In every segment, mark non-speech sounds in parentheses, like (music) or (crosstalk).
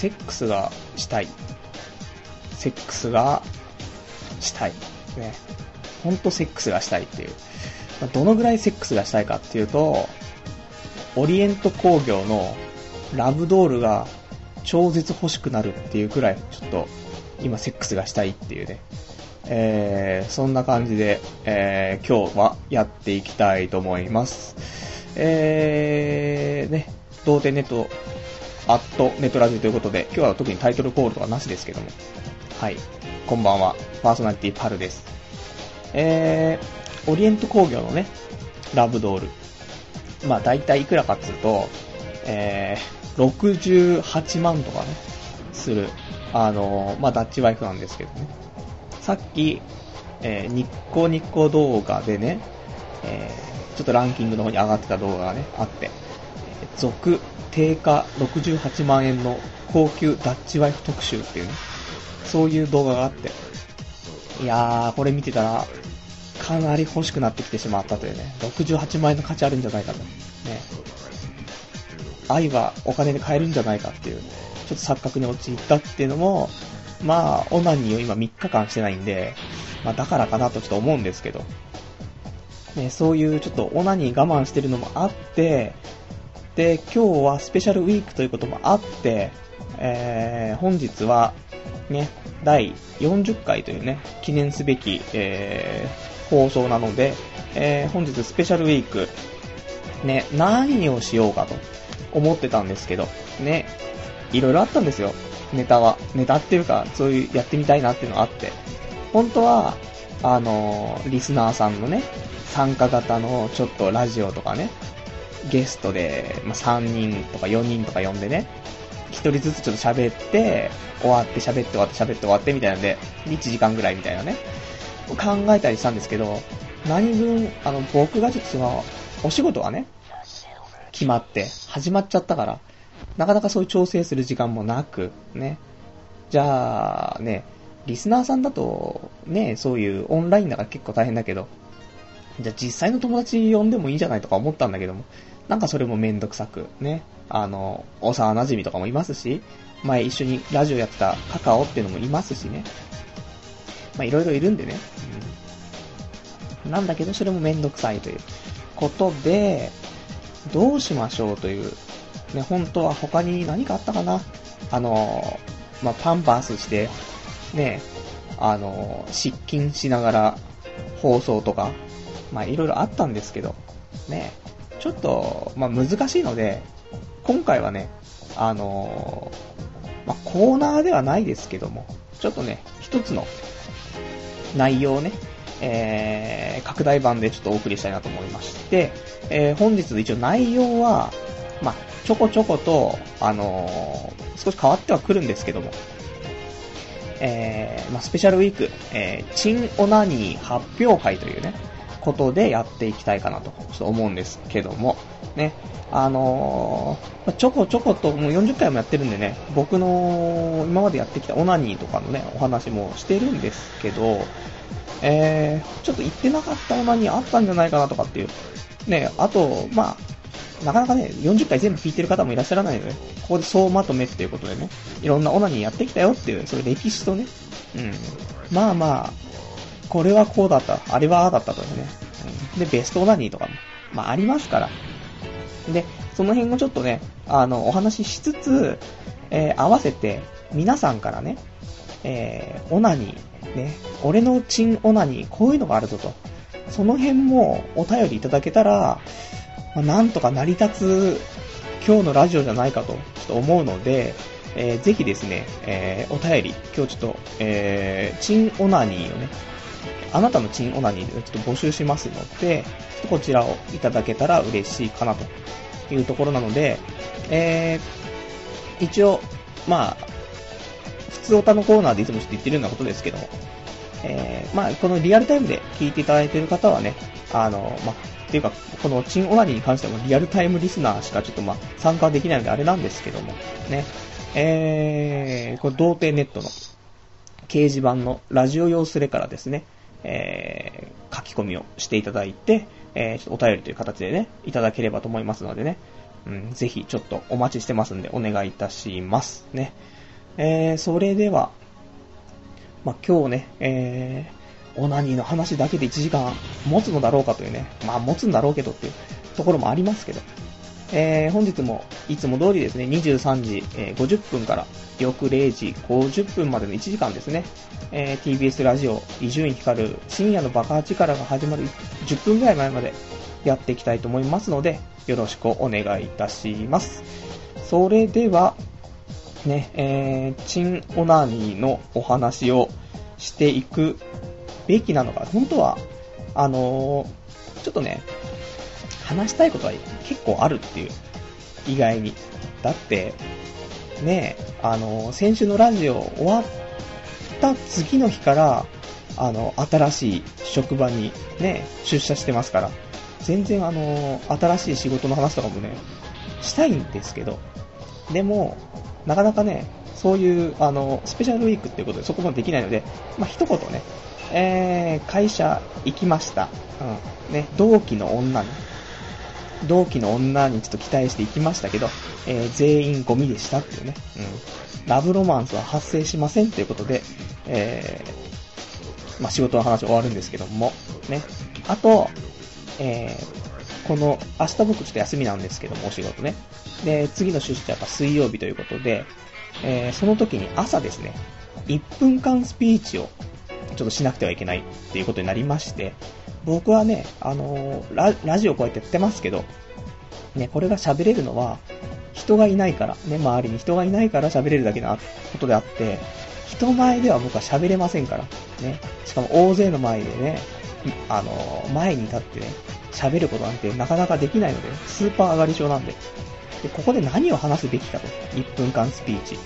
セックスがしたい。セックスがしたい。ね。ほんとセックスがしたいっていう。まどのぐらいセックスがしたいかっていうと、オリエント工業のラブドールが超絶欲しくなるっていうくらい、ちょっと今セックスがしたいっていうね。えー、そんな感じで、えー、今日はやっていきたいと思います。えー、ね、童貞ネット、アットネトラジオということで、今日は特にタイトルコールとかなしですけども。はい。こんばんは。パーソナリティパルです。えー、オリエント工業のね、ラブドール。まあ大体いくらかっつうと、えー、68万とかね、する、あのーまあダッチワイフなんですけどね。さっき、えー、ニッコニコ動画でね、えーちょっとランキングの方に上がってた動画がね、あって、続、定価68万円の高級ダッチワイフ特集っていうね、そういう動画があって、いやー、これ見てたら、かなり欲しくなってきてしまったというね、68万円の価値あるんじゃないかと。ね。愛はお金で買えるんじゃないかっていう、ちょっと錯覚に陥ったっていうのも、まあ、オナニーを今3日間してないんで、まあだからかなとちょっと思うんですけど、ね、そういうちょっとオナニー我慢してるのもあって、で、今日はスペシャルウィークということもあって、えー、本日は、ね、第40回というね、記念すべき、えー、放送なので、えー、本日スペシャルウィーク、ね、何をしようかと思ってたんですけど、ね、いろいろあったんですよ、ネタは。ネタっていうか、そういうやってみたいなっていうのがあって。本当は、あのーリスナーさんのね、参加型のちょっとラジオとかね、ゲストで、まあ、3人とか4人とか呼んでね、1人ずつちょっと喋って、終わって喋って終わって喋って終わってみたいなんで、1時間ぐらいみたいなね、考えたりしたんですけど、何分、あの、僕がちょっとその、お仕事がね、決まって、始まっちゃったから、なかなかそういう調整する時間もなく、ね。じゃあ、ね、リスナーさんだと、ね、そういうオンラインだから結構大変だけど、じゃあ実際の友達呼んでもいいんじゃないとか思ったんだけども、なんかそれもめんどくさく、ね。あの、幼馴染とかもいますし、前一緒にラジオやってたカカオっていうのもいますしね。まあいろいろいるんでね。うん。なんだけどそれもめんどくさいということで、どうしましょうという、ね、本当は他に何かあったかなあの、まあ、パンパースして、ね、あの、失禁しながら放送とか、まあ、いろいろあったんですけど、ね、ちょっと、まあ、難しいので、今回はね、あの、まあ、コーナーではないですけども、ちょっとね、一つの内容をね、えー、拡大版でちょっとお送りしたいなと思いまして、えー、本日一応内容は、まあ、ちょこちょこと、あのー少し変わってはくるんですけども、えー、まあ、スペシャルウィーク、えー、チンオナニー発表会というね、ことでやっていきたいかなと、ちょっと思うんですけども、ね、あのーちょこちょこと、もう40回もやってるんでね、僕の今までやってきたオナニーとかのね、お話もしてるんですけど、えー、ちょっと言ってなかったオナニーあったんじゃないかなとかっていう。ね、あと、まあ、なかなかね、40回全部聞いてる方もいらっしゃらないので、ここで総まとめっていうことでね、いろんなオナニーやってきたよっていう、そういう歴史とね、うん。まあまあ、これはこうだった、あれはああだったとかね、うん。で、ベストオナニーとかも、まあありますから。で、その辺をちょっとね、あの、お話ししつつ、えー合わせて、皆さんからね、えーオナニー、ね、俺のチンオナニー、こういうのがあるぞと。その辺もお便りいただけたら、まあなんとか成り立つ今日のラジオじゃないかとちょっと思うので、えーぜひですね、えーお便り、今日ちょっと、えーチンオナニーをね、あなたのチンオナニーでちょっと募集しますので、ちょっとこちらをいただけたら嬉しいかなというところなので、えー一応、まあ、普通オタのコーナーでいつもちょっと言ってるようなことですけども、えーまあ、このリアルタイムで聞いていただいている方はね、あの、まあ、っていうか、このチンオナニーに関してはもリアルタイムリスナーしかちょっとまあ、参加できないのであれなんですけども、ね、えー、これ童貞ネットの掲示板のラジオ用スレからですね、えー、書き込みをしていただいて、えー、ちょっとお便りという形でね、いただければと思いますのでね、うん、ぜひちょっとお待ちしてますんでお願いいたしますね。えー、それでは、まあ、今日ね、えー、オナニーの話だけで1時間持つのだろうかというね、まあ持つんだろうけどっていうところもありますけど、えー、本日もいつも通りですね、23時、えー、50分から翌0時50分までの1時間ですね、えー、TBS ラジオ、伊集院光る深夜の爆発からが始まる10分ぐらい前までやっていきたいと思いますので、よろしくお願いいたします。それでは、ね、えー、チンオナニーのお話をしていくべきなのか、本当は、あのー、ちょっとね、話したいことは結構あるっていう、意外に。だって、ねえあの、先週のラジオ終わった次の日から、あの、新しい職場にね、出社してますから、全然あの、新しい仕事の話とかもね、したいんですけど、でも、なかなかね、そういう、あの、スペシャルウィークっていうことでそこまでできないので、まあ、一言ね、えー、会社行きました。うん。ね、同期の女に、同期の女にちょっと期待して行きましたけど、えー、全員ゴミでしたっていうね、うん。ラブロマンスは発生しませんということで、えー、まあ、仕事の話終わるんですけども、ね。あと、えー、この、明日僕ちょっと休みなんですけども、お仕事ね。で、次の出社が水曜日ということで、えー、その時に朝ですね、1分間スピーチをちょっとしなくてはいけないっていうことになりまして、僕はね、あの、ラ、ラジオこうやってやってますけど、ね、これが喋れるのは、人がいないから、ね、周りに人がいないから喋れるだけなことであって、人前では僕は喋れませんから、ね、しかも大勢の前でね、あの、前に立ってね、喋ることなんてなかなかできないので、スーパー上がり症なんで。で、ここで何を話すべきかと。1分間スピーチ。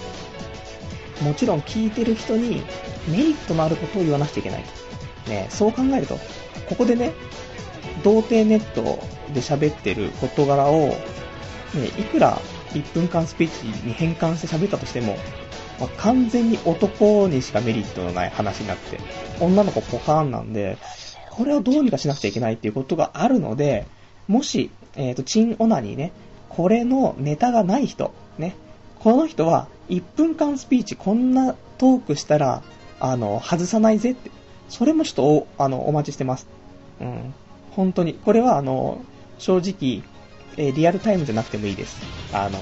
もちろん聞いてる人にメリットのあることを言わなくちゃいけない。ね、そう考えると、ここでね、童貞ネットで喋ってる事柄を、ね、いくら1分間スピーチに変換して喋ったとしても、まあ、完全に男にしかメリットのない話になって、女の子ポカーンなんで、これをどうにかしなくちゃいけないっていうことがあるので、もし、えっ、ー、と、チンオナにね、これのネタがない人、ね、この人は1分間スピーチこんなトークしたら、あの、外さないぜって、それもちょっとお、あの、お待ちしてます。うん。本当に。これは、あの、正直、えー、リアルタイムじゃなくてもいいです。あの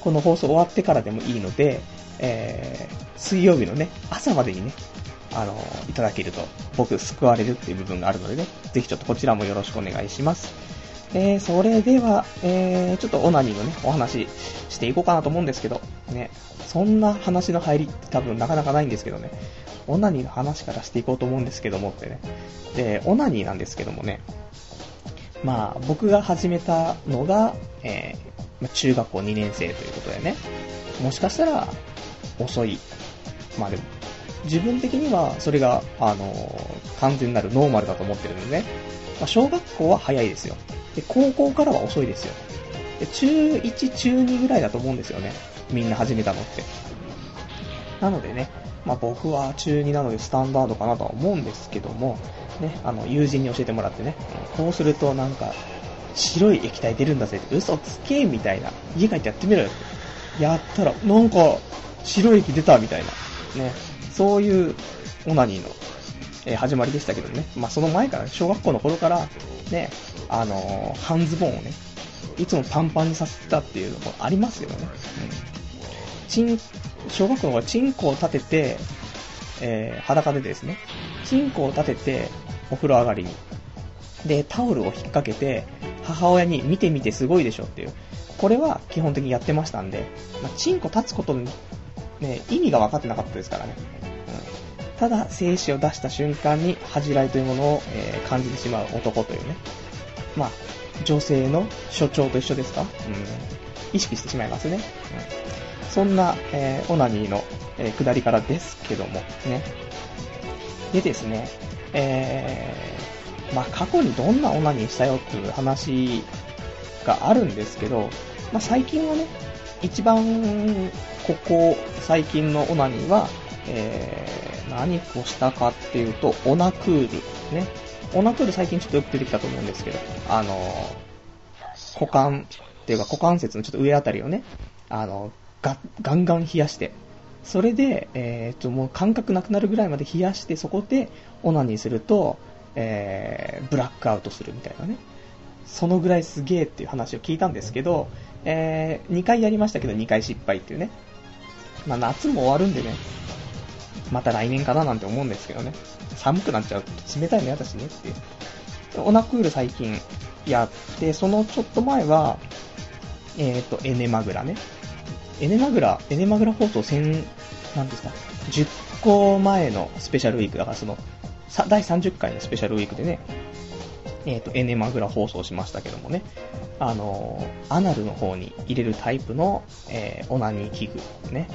この放送終わってからでもいいので、えー、水曜日のね、朝までにね、あのいただけると、僕救われるっていう部分があるのでね、ぜひちょっとこちらもよろしくお願いします。えー、それでは、えー、ちょっとオナニーのね、お話していこうかなと思うんですけど、ね、そんな話の入りって多分なかなかないんですけどね、オナニーの話からしていこうと思うんですけどもってね。で、オナニーなんですけどもね、まあ、僕が始めたのが、えー、中学校2年生ということでね、もしかしたら遅い。まあでも、自分的にはそれが、あのー、完全なるノーマルだと思ってるのでね、まあ、小学校は早いですよ。で、高校からは遅いですよ。で、中1、中2ぐらいだと思うんですよね。みんな始めたのって。なのでね、まあ僕は中2なのでスタンダードかなとは思うんですけども、ね、あの、友人に教えてもらってね、こうするとなんか、白い液体出るんだぜって、嘘つけみたいな。家帰ってやってみろよって。やったら、なんか、白い液出たみたいな。ね。そういうオナニーの、え、始まりでしたけどね。まあその前から、小学校の頃から、ね、あの、半ズボンをね、いつもパンパンにさせてたっていうのもありますけどね。うん。小学校の頃チンコを立てて、えー、裸でですね、チンコを立てて、お風呂上がりに。で、タオルを引っ掛けて、母親に見てみてすごいでしょっていう。これは基本的にやってましたんで、まあ、チンコ立つことに、ね、意味が分かってなかったですからね。うん、ただ、精子を出した瞬間に恥じらいというものを、えー、感じてしまう男というね。まあ、女性の所長と一緒ですか？うん。意識してしまいますね。うん、そんな、えー、オナニーの、えー、下りからですけども、ね。でですね、えー、まあ、過去にどんなオナニーしたよっていう話があるんですけど、まあ、最近はね、一番、ここ、最近のオナニーは、えー、何をしたかっていうと、オナクール。ね。オナクール最近ちょっとよく出てきたと思うんですけど、あの股間っていうか股関節のちょっと上あたりをね、あの、ガガンガン冷やして、それで、えー、と、もう感覚なくなるぐらいまで冷やして、そこでオナニーすると、えー、ブラックアウトするみたいなね。そのぐらいすげえっていう話を聞いたんですけど、えー、2回やりましたけど2回失敗っていうね。まあ夏も終わるんでね、また来年かななんて思うんですけどね。寒くなっちゃうと冷たいの嫌だしねっていう。オナクール最近やって、そのちょっと前は、えっ、ー、と、エネマグラね。エネマグラ、エネマグラ放送1000、なんですか、10個前のスペシャルウィークだから、その、第30回のスペシャルウィークでね、えっ、ー、と、エネマグラ放送しましたけどもね、あの、アナルの方に入れるタイプの、えー、オナニー器具ね。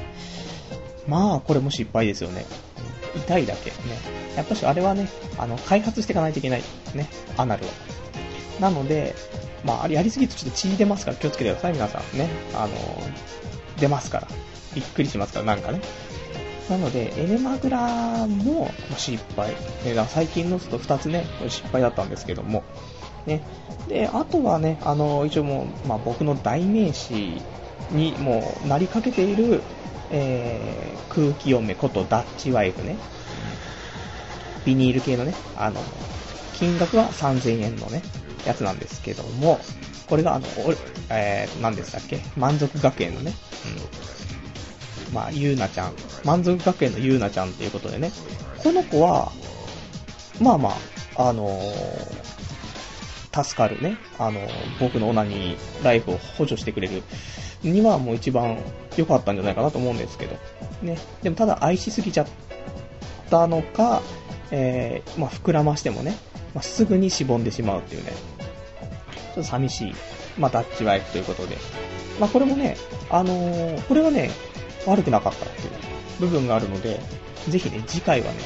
まあ、これも失敗ですよね。痛いだけ。ね。やっぱしあれはね、あの、開発していかないといけない。ね。アナルは。なので、まあ、やりすぎるとちょっと血出ますから気をつけてください、皆さんね。あの、出ますから。びっくりしますから、なんかね。なので、エネマグラも失敗。ね、だ最近のと2つね、失敗だったんですけども。ね。で、あとはね、あの、一応もう、まあ、僕の代名詞にもうなりかけている、えー、空気読めことダッチワイフね。ビニール系のね、あの、金額は3000円のね、やつなんですけども、これがあの、えー、何でしたっけ？満足学園のね、うん。まあ、ゆうなちゃん、満足学園のゆうなちゃんということでね、この子は、まあまあ、あのー、助かるね、あのー、僕のオナニーライフを補助してくれるにはもう一番良かったんじゃないかなと思うんですけど、ね。でもただ愛しすぎちゃったのか、えー、まあ、膨らましてもね、まあ、すぐにしぼんでしまうっていうね、ちょっと寂しい、まあ、ダッチワイフということで。まあ、これもね、あのー、これはね、悪くなかったっていう部分があるので、ぜひね、次回はね、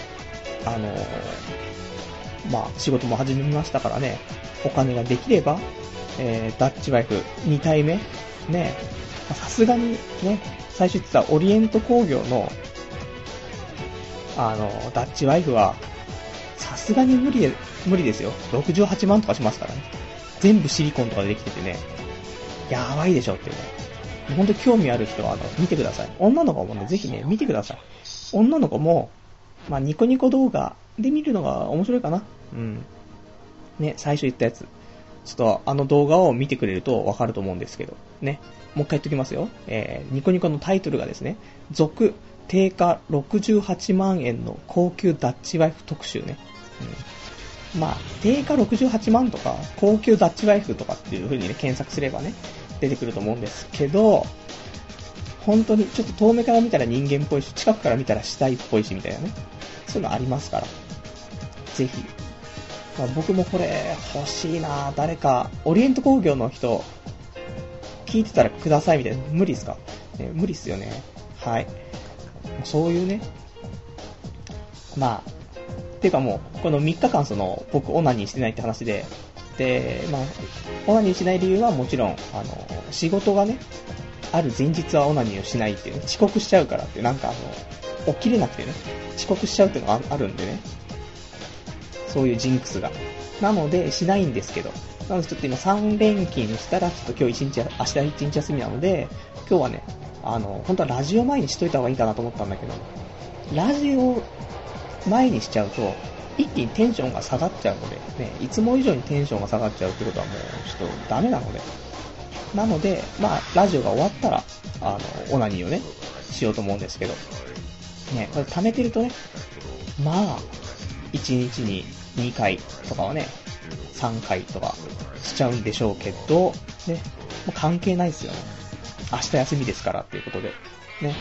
あのー、まあ、仕事も始めましたからね、お金ができれば、えー、ダッチワイフ2体目、ね、さすがにね、最初言ってたオリエント工業の、あの、ダッチワイフは、さすがに無理、無理ですよ。68万とかしますからね。全部シリコンとかでできててね、やばいでしょっていうね。ほんと興味ある人は、あの、見てください。女の子もね、ぜひね、見てください。女の子も、まあ、ニコニコ動画で見るのが面白いかな。うん。ね、最初言ったやつ。ちょっとあの動画を見てくれるとわかると思うんですけど、ね。もう一回言っときますよ。えー、ニコニコのタイトルがですね、続、定価68万円の高級ダッチワイフ特集ね。うん、まあ、定価68万とか、高級ダッチワイフとかっていう風にね、検索すればね、出てくると思うんですけど、本当にちょっと遠目から見たら人間っぽいし、近くから見たら死体っぽいしみたいなね。そういうのありますから。ぜひ。まあ、僕もこれ欲しいな誰か、オリエント工業の人、聞いてたらくださいみたいな。無理っすか、ね、無理っすよね。はい。そういうね。まあ、ていうかもう、この3日間その、僕オナニーしてないって話で、で、まあ、オナニーしない理由はもちろん、あの、仕事がね、ある前日はオナニーをしないっていう、ね、遅刻しちゃうからって、なんかあの、起きれなくてね、遅刻しちゃうっていうのがあるんでね、そういうジンクスが。なので、しないんですけど、なのでちょっと今3連勤したら、ちょっと今日1日、明日1日休みなので、今日はね、あの、本当はラジオ前にしといた方がいいかなと思ったんだけど、ラジオ前にしちゃうと、一気にテンションが下がっちゃうので、ね、いつも以上にテンションが下がっちゃうってことはもう、ちょっとダメなので。なので、まあ、ラジオが終わったら、あの、オナニーをね、しようと思うんですけど、ね、これ溜めてるとね、まあ、1日に2回とかはね、3回とかしちゃうんでしょうけど、ね、もう関係ないですよね。明日休みですからっていうことで。ね。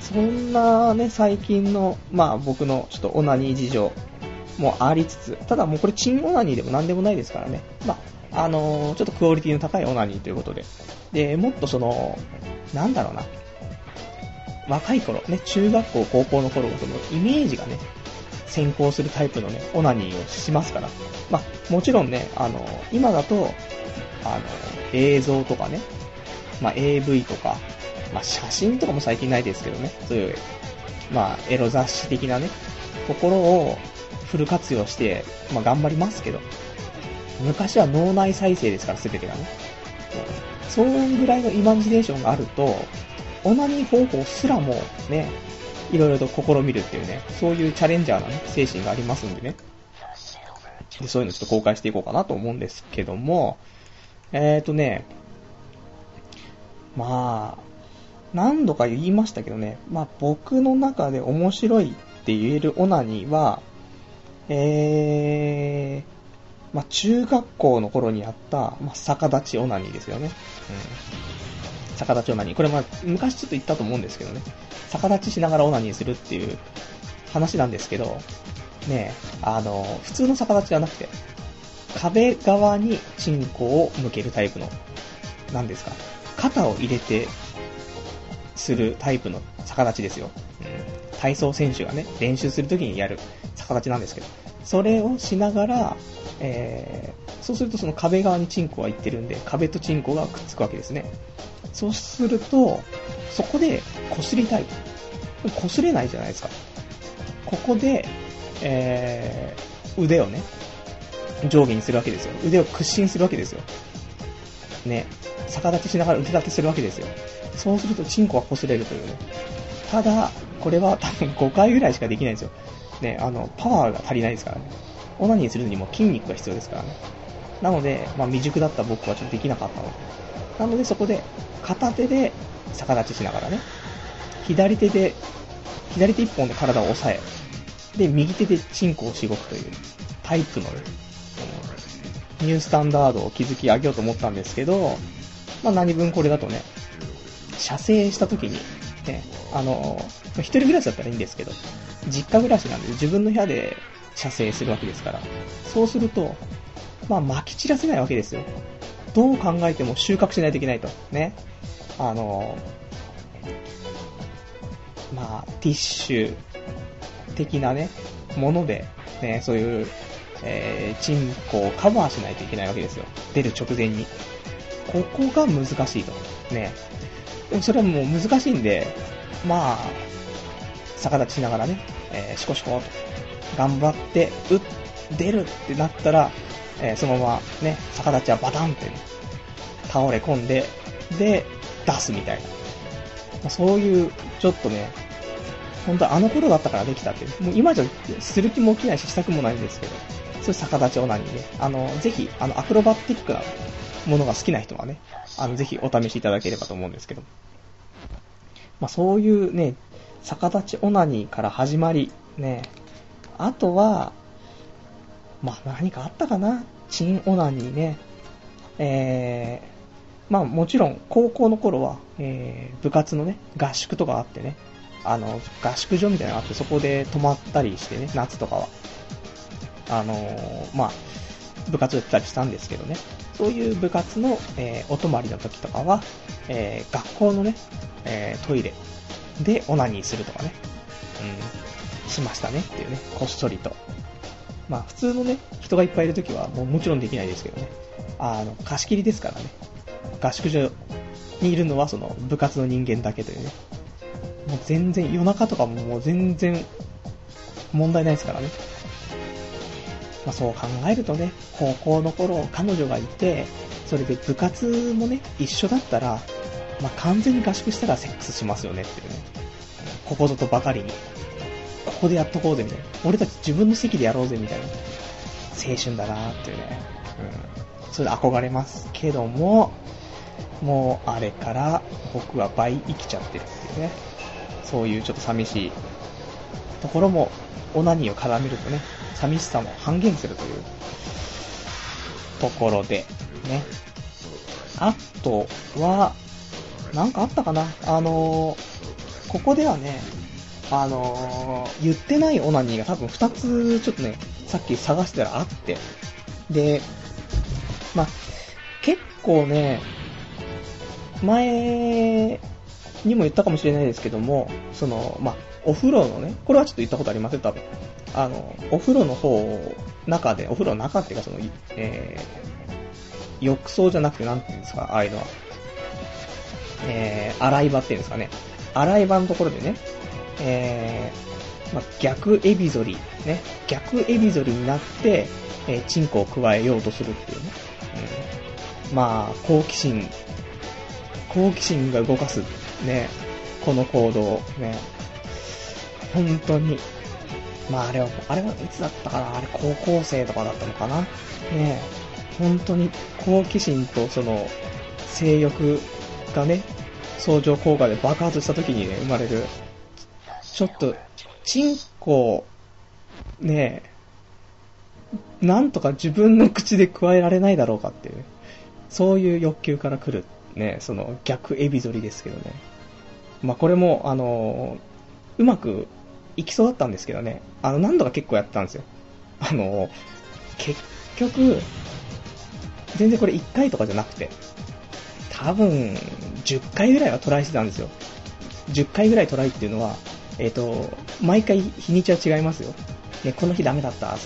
そんなね、最近の、まあ僕のちょっとオナニー事情もありつつ、ただもうこれチンオナニーでも何でもないですからね。まあ、あのー、ちょっとクオリティの高いオナニーということで。で、もっとその、なんだろうな。若い頃、ね、中学校、高校の頃そのイメージがね、先行するタイプのね、オナニーをしますから。まあ、もちろんね、あの、今だと、あの、映像とかね、まあ、AV とか、まあ、写真とかも最近ないですけどね、そういう、まあ、エロ雑誌的なね、ところをフル活用して、まあ、頑張りますけど、昔は脳内再生ですから、すべてがね。そんぐらいのイマジネーションがあると、オナニー方法すらもね、いろいろと試みるっていうね、そういうチャレンジャーな、ね、精神がありますんでね。でそういうのちょっと公開していこうかなと思うんですけども、えーとね、まあ、何度か言いましたけどね、まあ僕の中で面白いって言えるオナニーは、えー、まあ中学校の頃にあった、まあ逆立ちオナニーですよね。うん。逆立ちオナニー。これまあ昔ちょっと言ったと思うんですけどね。逆立ちしながらオナニーするっていう話なんですけど、ねあの、普通の逆立ちじゃなくて、壁側にチンコを向けるタイプの、何ですか、肩を入れてするタイプの逆立ちですよ。うん、体操選手がね、練習するときにやる逆立ちなんですけど、それをしながら、えー、そうするとその壁側にチンコがいってるんで、壁とチンコがくっつくわけですね。そうすると、そこで擦りたい。擦れないじゃないですか。ここで、えー、腕をね、上下にするわけですよ。腕を屈伸するわけですよ。ね、逆立ちしながら腕立てするわけですよ。そうするとチンコが擦れるというね。ただ、これは多分5回ぐらいしかできないんですよ。ね、あの、パワーが足りないですからね。オナニーするのにも筋肉が必要ですからね。なので、まあ、未熟だった僕はちょっとできなかったので。なのでそこで、片手で逆立ちしながらね、左手で、左手一本で体を押さえ、で、右手でチンコをしごくというタイプの、ニュースタンダードを築き上げようと思ったんですけど、まあ何分これだとね、射精した時に、ね、あの、一人暮らしだったらいいんですけど、実家暮らしなんで自分の部屋で射精するわけですから、そうすると、まあ撒き散らせないわけですよ。どう考えても収穫しないといけないと。ね。あの、まあ、ティッシュ的なね、もので、ね、そういう、えー、チンコをカバーしないといけないわけですよ。出る直前に。ここが難しいと。ね。それはもう難しいんで、まあ、逆立ちしながらね、えー、シコシコと、頑張って、うっ、出るってなったら、えー、そのままね、逆立ちはバタンって、ね、倒れ込んで、で、出すみたいな。まあ、そういう、ちょっとね、本当あの頃だったからできたって、もう今じゃする気も起きないししたくもないんですけど、そういう逆立ちオナニーね、あの、ぜひ、あの、アクロバティックなものが好きな人はね、あの、ぜひお試しいただければと思うんですけど。まあ、そういうね、逆立ちオナニーから始まり、ね、あとは、まあ、何かあったかな？チンオナニーね。えー、まあもちろん高校の頃は、えー、部活のね、合宿とかあってね、あの、合宿所みたいなのがあってそこで泊まったりしてね、夏とかは。あのー、まあ、部活やってたりしたんですけどね。そういう部活の、えー、お泊まりの時とかは、えー、学校のね、えー、トイレでオナニーするとかね、うん、しましたねっていうね、こっそりと。まあ普通のね、人がいっぱいいる時はもうもちろんできないですけどね、あの、貸し切りですからね、合宿所にいるのはその部活の人間だけというね、もう全然、夜中とかももう全然問題ないですからね。まあ、そう考えるとね、高校の頃彼女がいて、それで部活もね、一緒だったら、まあ、完全に合宿したらセックスしますよねっていうね。ここぞとばかりに。ここでやっとこうぜみたいな。俺たち自分の席でやろうぜみたいな。青春だなーっていうね。うん。それで憧れますけども、もうあれから僕は倍生きちゃってるっていうね。そういうちょっと寂しいところも、オナニーを絡めるとね、寂しさも半減するというところで、ね。あとは、なんかあったかな？あのー、ここではね、あのー、言ってないオナニーが多分2つちょっとね、さっき探したらあって。で、まあ、結構ね、前にも言ったかもしれないですけども、その、まあ、お風呂のね、これはちょっと言ったことありません、多分。あの、お風呂の方、中で、お風呂の中っていうかその、えー、浴槽じゃなくてなんて言うんですか、ああいうのは。えー、洗い場っていうんですかね。洗い場のところでね、えー、まあ、逆エビ反り、ね、逆エビ反りになって、えー、チンコを加えようとするっていうね。うん、まあ、好奇心、好奇心が動かす、ね、この行動、ね、本当に、まああれは、あれはいつだったかな？あれ高校生とかだったのかな？ね本当に好奇心とその性欲がね、相乗効果で爆発した時にね、生まれる、ちょっと、チンコ、ねえなんとか自分の口で加えられないだろうかっていう、そういう欲求から来る、ね、その逆エビ反りですけどね。まあ、これも、あのうまくいきそうだったんですけどね、あの、何度か結構やったんですよ。あの結局、全然これ1回とかじゃなくて、多分、10回ぐらいはトライしてたんですよ。10回ぐらいトライっていうのは、えっ、ー、と、毎回日にちは違いますよ。ね、この日ダメだった、っ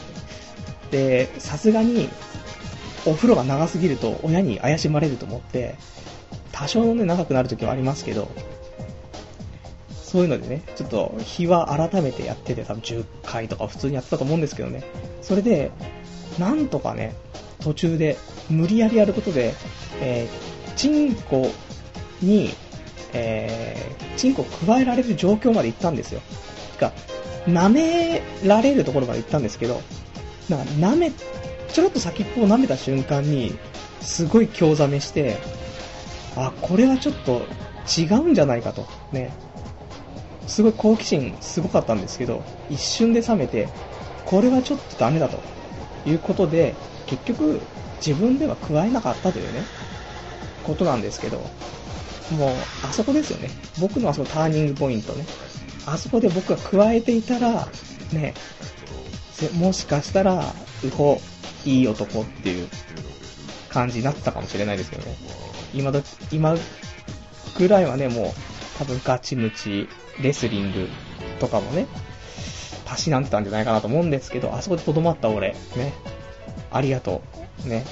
て。で、さすがに、お風呂が長すぎると親に怪しまれると思って、多少ね、長くなる時はありますけど、そういうのでね、ちょっと日は改めてやってて、多分10回とか普通にやってたと思うんですけどね、それで、なんとかね、途中で無理やりやることで、えー、チンコに、えー、チンコを加えられる状況まで行ったんですよ。てか、舐められるところまで行ったんですけど、な舐め、ちょろっと先っぽを舐めた瞬間に、すごい興ざめして、あ、これはちょっと違うんじゃないかと。ね。すごい好奇心すごかったんですけど、一瞬で冷めて、これはちょっとダメだということで、結局自分では加えなかったというね、ことなんですけど、もう、あそこですよね。僕のあそこターニングポイントね。あそこで僕が加えていたら、ね、もしかしたら、うほ、いい男っていう感じになったかもしれないですけどね。今ど、今ぐらいはね、もう、多分ガチムチ、レスリングとかもね、たしなんでたんじゃないかなと思うんですけど、あそこでとどまった俺、ね、ありがとう。ね。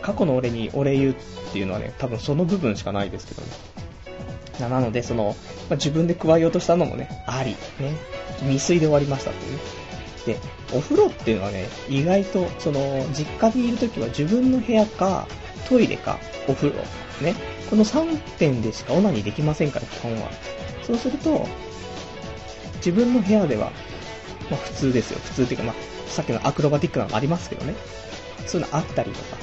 過去の俺にお礼言うっていうのはね、多分その部分しかないですけどね。なので、その、まあ、自分で加えようとしたのもね、あり、ね。未遂で終わりましたっていう。で、お風呂っていうのはね、意外と、その、実家にいるときは自分の部屋か、トイレか、お風呂、ね。この3点でしかオナニーできませんから、基本は。そうすると、自分の部屋では、まあ普通ですよ。普通っていうか、まあ、さっきのアクロバティックなのありますけどね。そういうのあったりとか。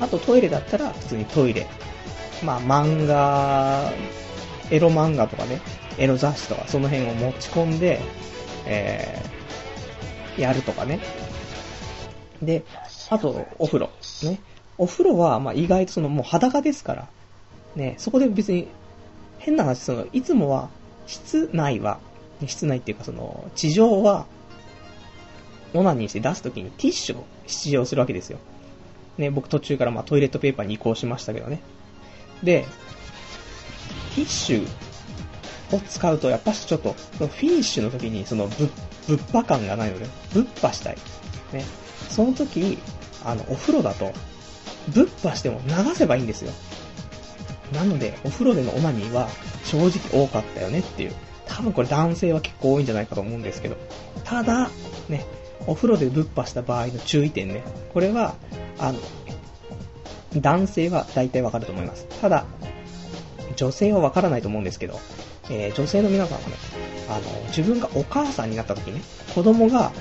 あとトイレだったら普通にトイレ。まあ漫画、エロ漫画とかね、エロ雑誌とかその辺を持ち込んで、えー、やるとかね。で、あとお風呂。ね。お風呂は、まあ意外とそのもう裸ですから、ね、そこで別に変な話、その、いつもは室内は、室内っていうかその、地上は、オナニーして出すときにティッシュを使用するわけですよ。ね、僕途中からまあトイレットペーパーに移行しましたけどね。で、ティッシュを使うと、やっぱしちょっと、フィニッシュの時にそのぶ、ぶっぱ感がないので、ぶっぱしたい。ね。その時、あの、お風呂だと、ぶっぱしても流せばいいんですよ。なので、お風呂でのオナニーは正直多かったよねっていう。多分これ男性は結構多いんじゃないかと思うんですけど。ただ、ね、お風呂でぶっぱした場合の注意点ね。これは、あの、男性は大体わかると思います。ただ、女性はわからないと思うんですけど、えー、女性の皆さんはね、あの、自分がお母さんになった時ね、子供が、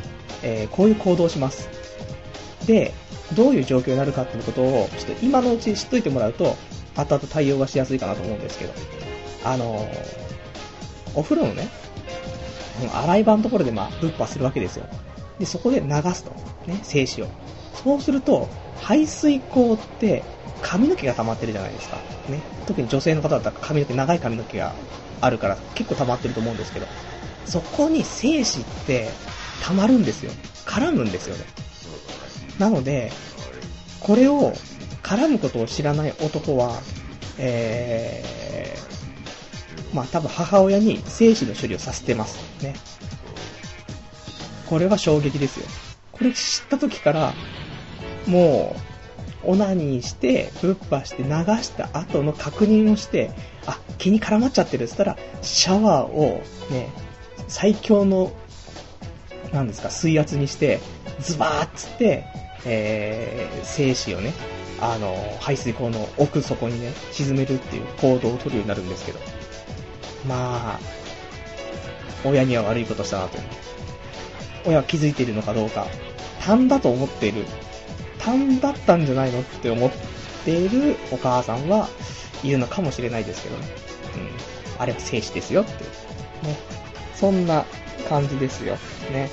えー、こういう行動をします。で、どういう状況になるかっていうことを、ちょっと今のうち知っといてもらうと、後々対応がしやすいかなと思うんですけど、あのお風呂のね、洗い場のところでまあ、ぶっぱするわけですよ。で、そこで流すと。ね、静止を。そうすると、排水口って髪の毛が溜まってるじゃないですか。ね。特に女性の方だったら髪の毛、長い髪の毛があるから結構溜まってると思うんですけど、そこに精子って溜まるんですよ。絡むんですよね。なので、これを絡むことを知らない男は、えー、まあ多分母親に精子の処理をさせてます。ね。これは衝撃ですよ。これ知った時から、もう、オナニーして、ぶっぱして流した後の確認をして、あ、気に絡まっちゃってるって言ったら、シャワーをね、最強の、なんですか、水圧にして、ズバーっつって、えー、精子をね、あの、排水溝の奥底にね、沈めるっていう行動を取るようになるんですけど。まあ、親には悪いことしたなと。親は気づいているのかどうか、単だと思っている。単だったんじゃないのって思っているお母さんはいるのかもしれないですけどね。うん。あれは生死ですよって。ね。そんな感じですよ。ね。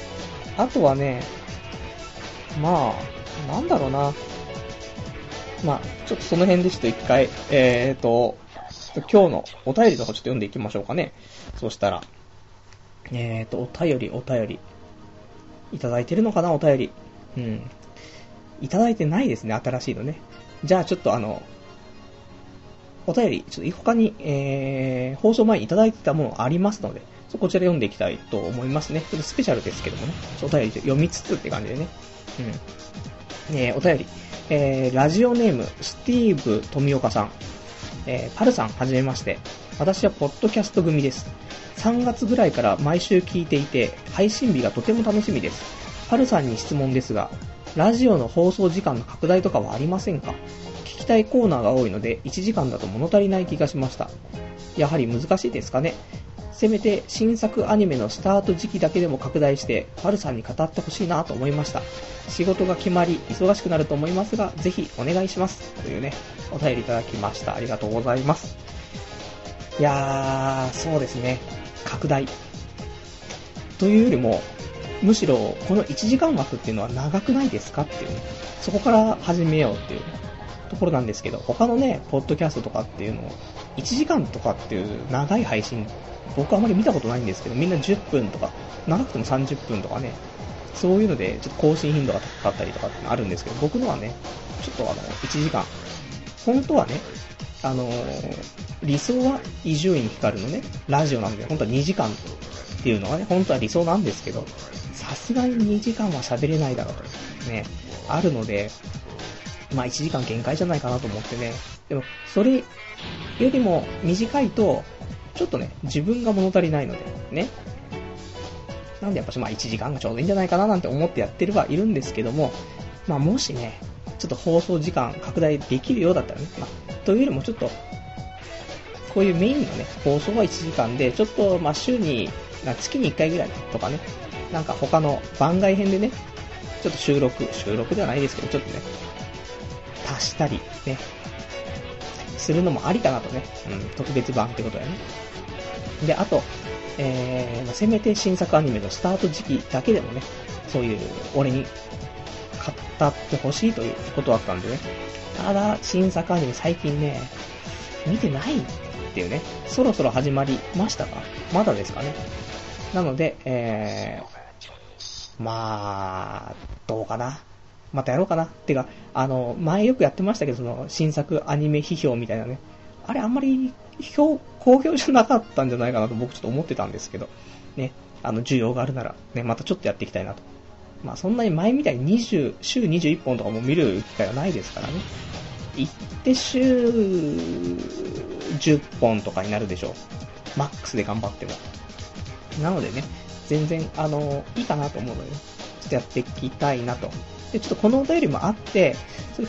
あとはね、まあ、なんだろうな。まあ、ちょっとその辺でちょっと一回、えーと、今日のお便りの方ちょっと読んでいきましょうかね。そしたら、えーと、お便り、お便り。いただいてるのかな、お便り。うん。いただいてないですね、新しいのね。じゃあちょっとあの、お便り、ちょっと他に、えー、放送前にいただいてたものありますので、こちら読んでいきたいと思いますね。ちょっとスペシャルですけどもね。お便り読みつつって感じでね。うん。えー、お便り。えー、ラジオネーム、スティーブ富岡さん。えー、パルさん、はじめまして。私はポッドキャスト組です。3月ぐらいから毎週聞いていて、配信日がとても楽しみです。パルさんに質問ですが、ラジオの放送時間の拡大とかはありませんか？聞きたいコーナーが多いので、1時間だと物足りない気がしました。やはり難しいですかね？せめて新作アニメのスタート時期だけでも拡大して、パルさんに語ってほしいなと思いました。仕事が決まり、忙しくなると思いますが、ぜひお願いします。というね、お便りいただきました。ありがとうございます。いやー、そうですね。拡大。というよりも、むしろ、この1時間枠っていうのは長くないですかっていうね。そこから始めようっていう、ところなんですけど、他のね、ポッドキャストとかっていうのを、1時間とかっていう長い配信僕あまり見たことないんですけど、みんな10分とか、長くても30分とかね、そういうので、ちょっと更新頻度が高かったりとかってのあるんですけど、僕のはね、ちょっとあの、1時間。本当はね、あのー、理想は伊集院光のね、ラジオなんで、本当は2時間っていうのがね、本当は理想なんですけど、さすがに2時間は喋れないだろうと、ね、あるので、まあ1時間限界じゃないかなと思ってね。でも、それよりも短いと、ちょっとね、自分が物足りないので、ね。なんでやっぱしまあ1時間がちょうどいいんじゃないかななんて思ってやってるはいるんですけども、まあもしね、ちょっと放送時間拡大できるようだったらね、まあ、というよりもちょっと、こういうメインのね、放送は1時間で、ちょっとまあ週に、月に1回ぐらいとかね、なんか他の番外編でね、ちょっと収録、収録ではないですけど、ちょっとね、足したり、ね、するのもありかなとね、うん、特別版ってことだよね。で、あと、えー、せめて新作アニメのスタート時期だけでもね、そういう、俺に語ってほしいということだったんでね。ただ、新作アニメ最近ね、見てないっていうね、そろそろ始まりましたか？まだですかね。なので、えー、まあ、どうかな。またやろうかな。てか、あの、前よくやってましたけど、その、新作アニメ批評みたいなね。あれあんまり評、好評じゃなかったんじゃないかなと僕ちょっと思ってたんですけど、ね、あの、需要があるなら、ね、またちょっとやっていきたいなと。まあそんなに前みたいに20、週21本とかも見る機会はないですからね。行って週10本とかになるでしょう。マックスで頑張っても。なのでね、全然、あの、いいかなと思うので、ね、ちょっとやっていきたいなと。で、ちょっとこのお便りもあって、そ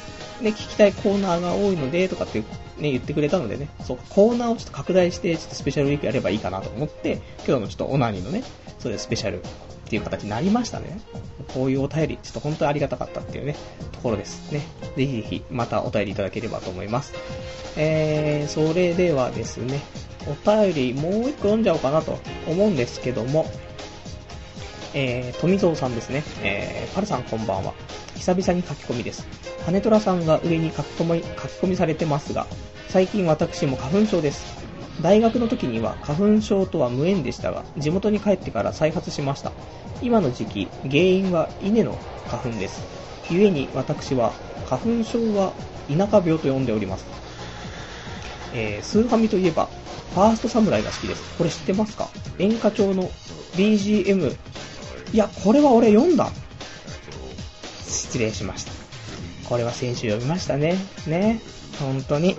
ね、聞きたいコーナーが多いので、とかってね、言ってくれたのでね、そう、コーナーをちょっと拡大して、ちょっとスペシャルウィークやればいいかなと思って、今日のちょっとオナニーのね、そういうスペシャルっていう形になりましたね。こういうお便り、ちょっと本当にありがたかったっていうね、ところですね。ぜひぜひ、またお便りいただければと思います。えー、それではですね、お便りもう一個読んじゃおうかなと思うんですけども、えー、富蔵さんですね。えー、パルさんこんばんは。久々に書き込みです。羽虎さんが上に書き込み、書き込みされてますが、最近私も花粉症です。大学の時には花粉症とは無縁でしたが、地元に帰ってから再発しました。今の時期、原因は稲の花粉です。故に私は花粉症は田舎病と呼んでおります。えー、スーファミといえば、ファーストサムライが好きです。これ知ってますか？演歌調の BGM。いや、これは俺読んだ。失礼しました。これは先週読みましたね。ね。本当に。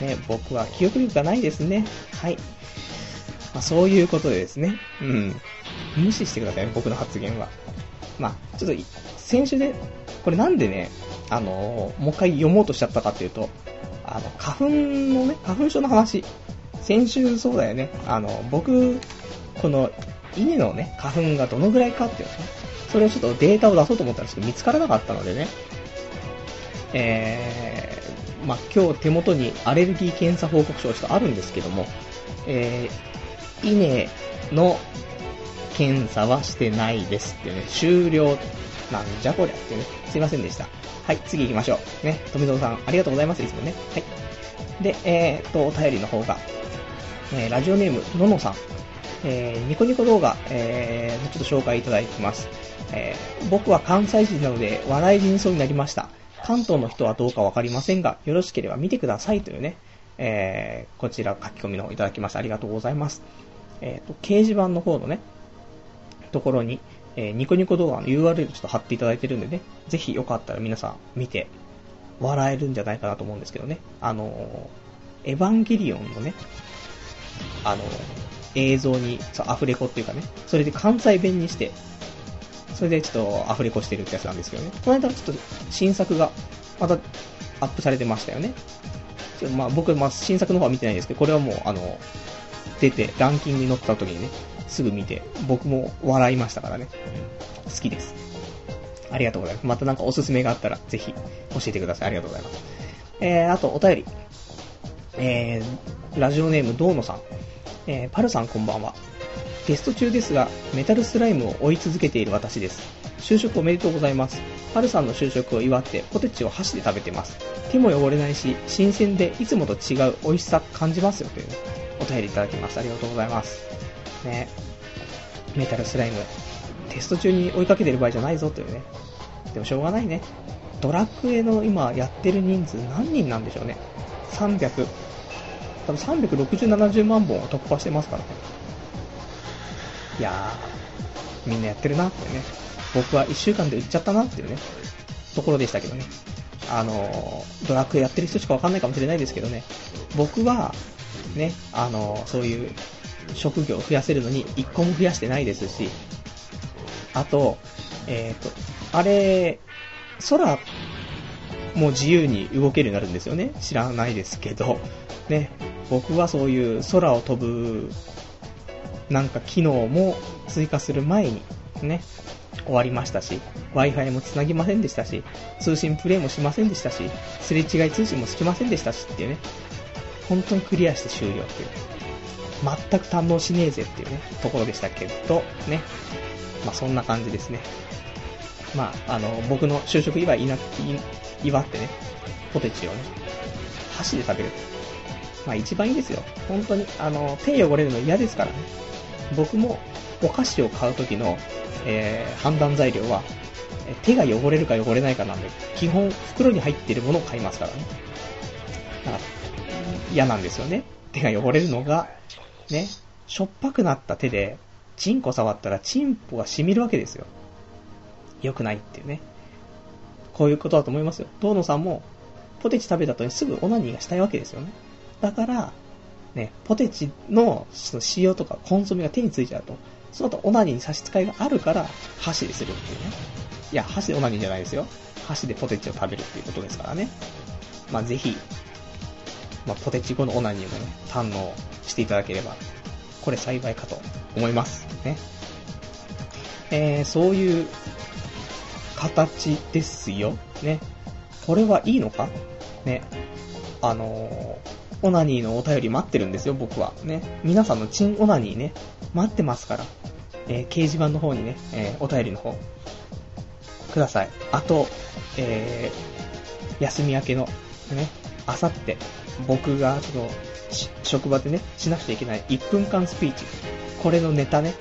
ね、僕は記憶力がないですね。はい。まあ、そういうことでですね。うん。無視してください、僕の発言は。まあ、ちょっと、先週で、これなんでね、あのー、もう一回読もうとしちゃったかっていうと、あの、花粉のね、花粉症の話、先週そうだよね、あの、僕、この、稲のね、花粉がどのぐらいかっていうのね、それをちょっとデータを出そうと思ったんですけど、見つからなかったのでね、えー、まあ、今日手元にアレルギー検査報告書がちょっとあるんですけども、えー、稲の検査はしてないですってね、終了、なんじゃこりゃってね、すいませんでした。はい、次行きましょう。ね、富蔵さん、ありがとうございます、いつもね。はい。で、えー、っと、お便りの方が、えー、ラジオネーム、ののさん。えー、ニコニコ動画、えー、ちょっと紹介いただいてます。えー、僕は関西人なので笑い死にそうになりました。関東の人はどうかわかりませんが、よろしければ見てくださいというね、えー、こちら書き込みの方いただきましてありがとうございます。えっ、ー、と、掲示板の方のね、ところに、えー、ニコニコ動画の URL ちょっと貼っていただいてるんでね、ぜひよかったら皆さん見て、笑えるんじゃないかなと思うんですけどね。あのー、エヴァンゲリオンのね、あのー、映像に、そう、アフレコっていうかね、それで関西弁にして、それでちょっとアフレコしてるってやつなんですけどね。この間ちょっと新作が、またアップされてましたよね。まあ僕、まあ新作の方は見てないんですけど、これはもう、あの、出て、ランキングに載った時にね、すぐ見て、僕も笑いましたからね。好きです。ありがとうございます。またなんかおすすめがあったら、ぜひ教えてください。ありがとうございます。えー、あと、お便り。えー、ラジオネーム、どうのさん。えー、パルさんこんばんは。テスト中ですが、メタルスライムを追い続けている私です。就職おめでとうございます。パルさんの就職を祝ってポテチを箸で食べてます。手も汚れないし、新鮮でいつもと違う美味しさ感じますよという、ね、お便りいただきました。ありがとうございます。ね。メタルスライム、テスト中に追いかけてる場合じゃないぞというね。でもしょうがないね。ドラクエの今やってる人数何人なんでしょうね。300、多分360、70万本を突破してますからね。いやー、みんなやってるなってね。僕は1週間で売っちゃったなっていうね、ところでしたけどね。あのー、ドラクエやってる人しかわかんないかもしれないですけどね。僕は、ね、あのー、そういう職業を増やせるのに1個も増やしてないですし、あと、えっ、ー、と、あれ、空も自由に動けるようになるんですよね。知らないですけど、ね、僕はそういう空を飛ぶ、なんか機能も追加する前に、ね、終わりましたし、Wi-Fi も繋ぎませんでしたし、通信プレイもしませんでしたし、すれ違い通信もつきませんでしたしっていうね、本当にクリアして終了っていう。全く堪能しねえぜっていうね、ところでしたけど、ね。まあそんな感じですね。まあ、あの、僕の就職祝いな、祝ってね、ポテチをね、箸で食べる。まあ一番いいですよ。本当に。あの、手汚れるの嫌ですからね。僕もお菓子を買う時の、えー、判断材料は、手が汚れるか汚れないかなんで、基本袋に入ってるものを買いますからね。だから、嫌なんですよね。手が汚れるのが、ね、しょっぱくなった手で、チンコ触ったらチンポが染みるわけですよ。良くないっていうね。こういうことだと思いますよ。東野さんも、ポテチ食べた後にすぐオナニーがしたいわけですよね。だから、ね、ポテチのその塩とかコンソメが手についちゃうと、その後オナニーに差し支えがあるから、箸でするっていうね。いや、箸でオナニーじゃないですよ。箸でポテチを食べるっていうことですからね。まあ、ぜひ、まあ、ポテチ後のオナニーもね、堪能していただければ、これ幸いかと思います。ね。えー、そういう形ですよ。ね。これはいいのか？ね。あのー、オナニーのお便り待ってるんですよ、僕は。ね。皆さんのチンオナニーね、待ってますから。えー、掲示板の方にね、えー、お便りの方、ください。あと、えー、休み明けの、ね、あさって、僕が、その、職場でね、しなくちゃいけない1分間スピーチ。これのネタね、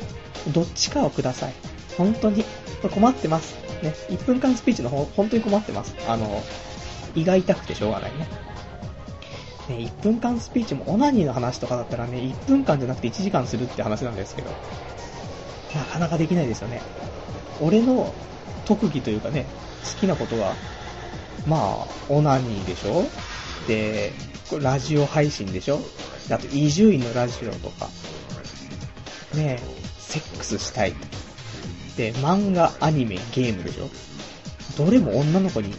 どっちかをください。本当に、困ってます。ね、1分間スピーチの方、本当に困ってます。あの、胃が痛くてしょうがないね。ね、1分間スピーチもオナニーの話とかだったらね、1分間じゃなくて1時間するって話なんですけど、なかなかできないですよね。俺の特技というかね、好きなことは、まあ、オナニーでしょ？で、ラジオ配信でしょ？あと、伊集院のラジオとか。ねセックスしたい。で、漫画、アニメ、ゲームでしょ？どれも女の子に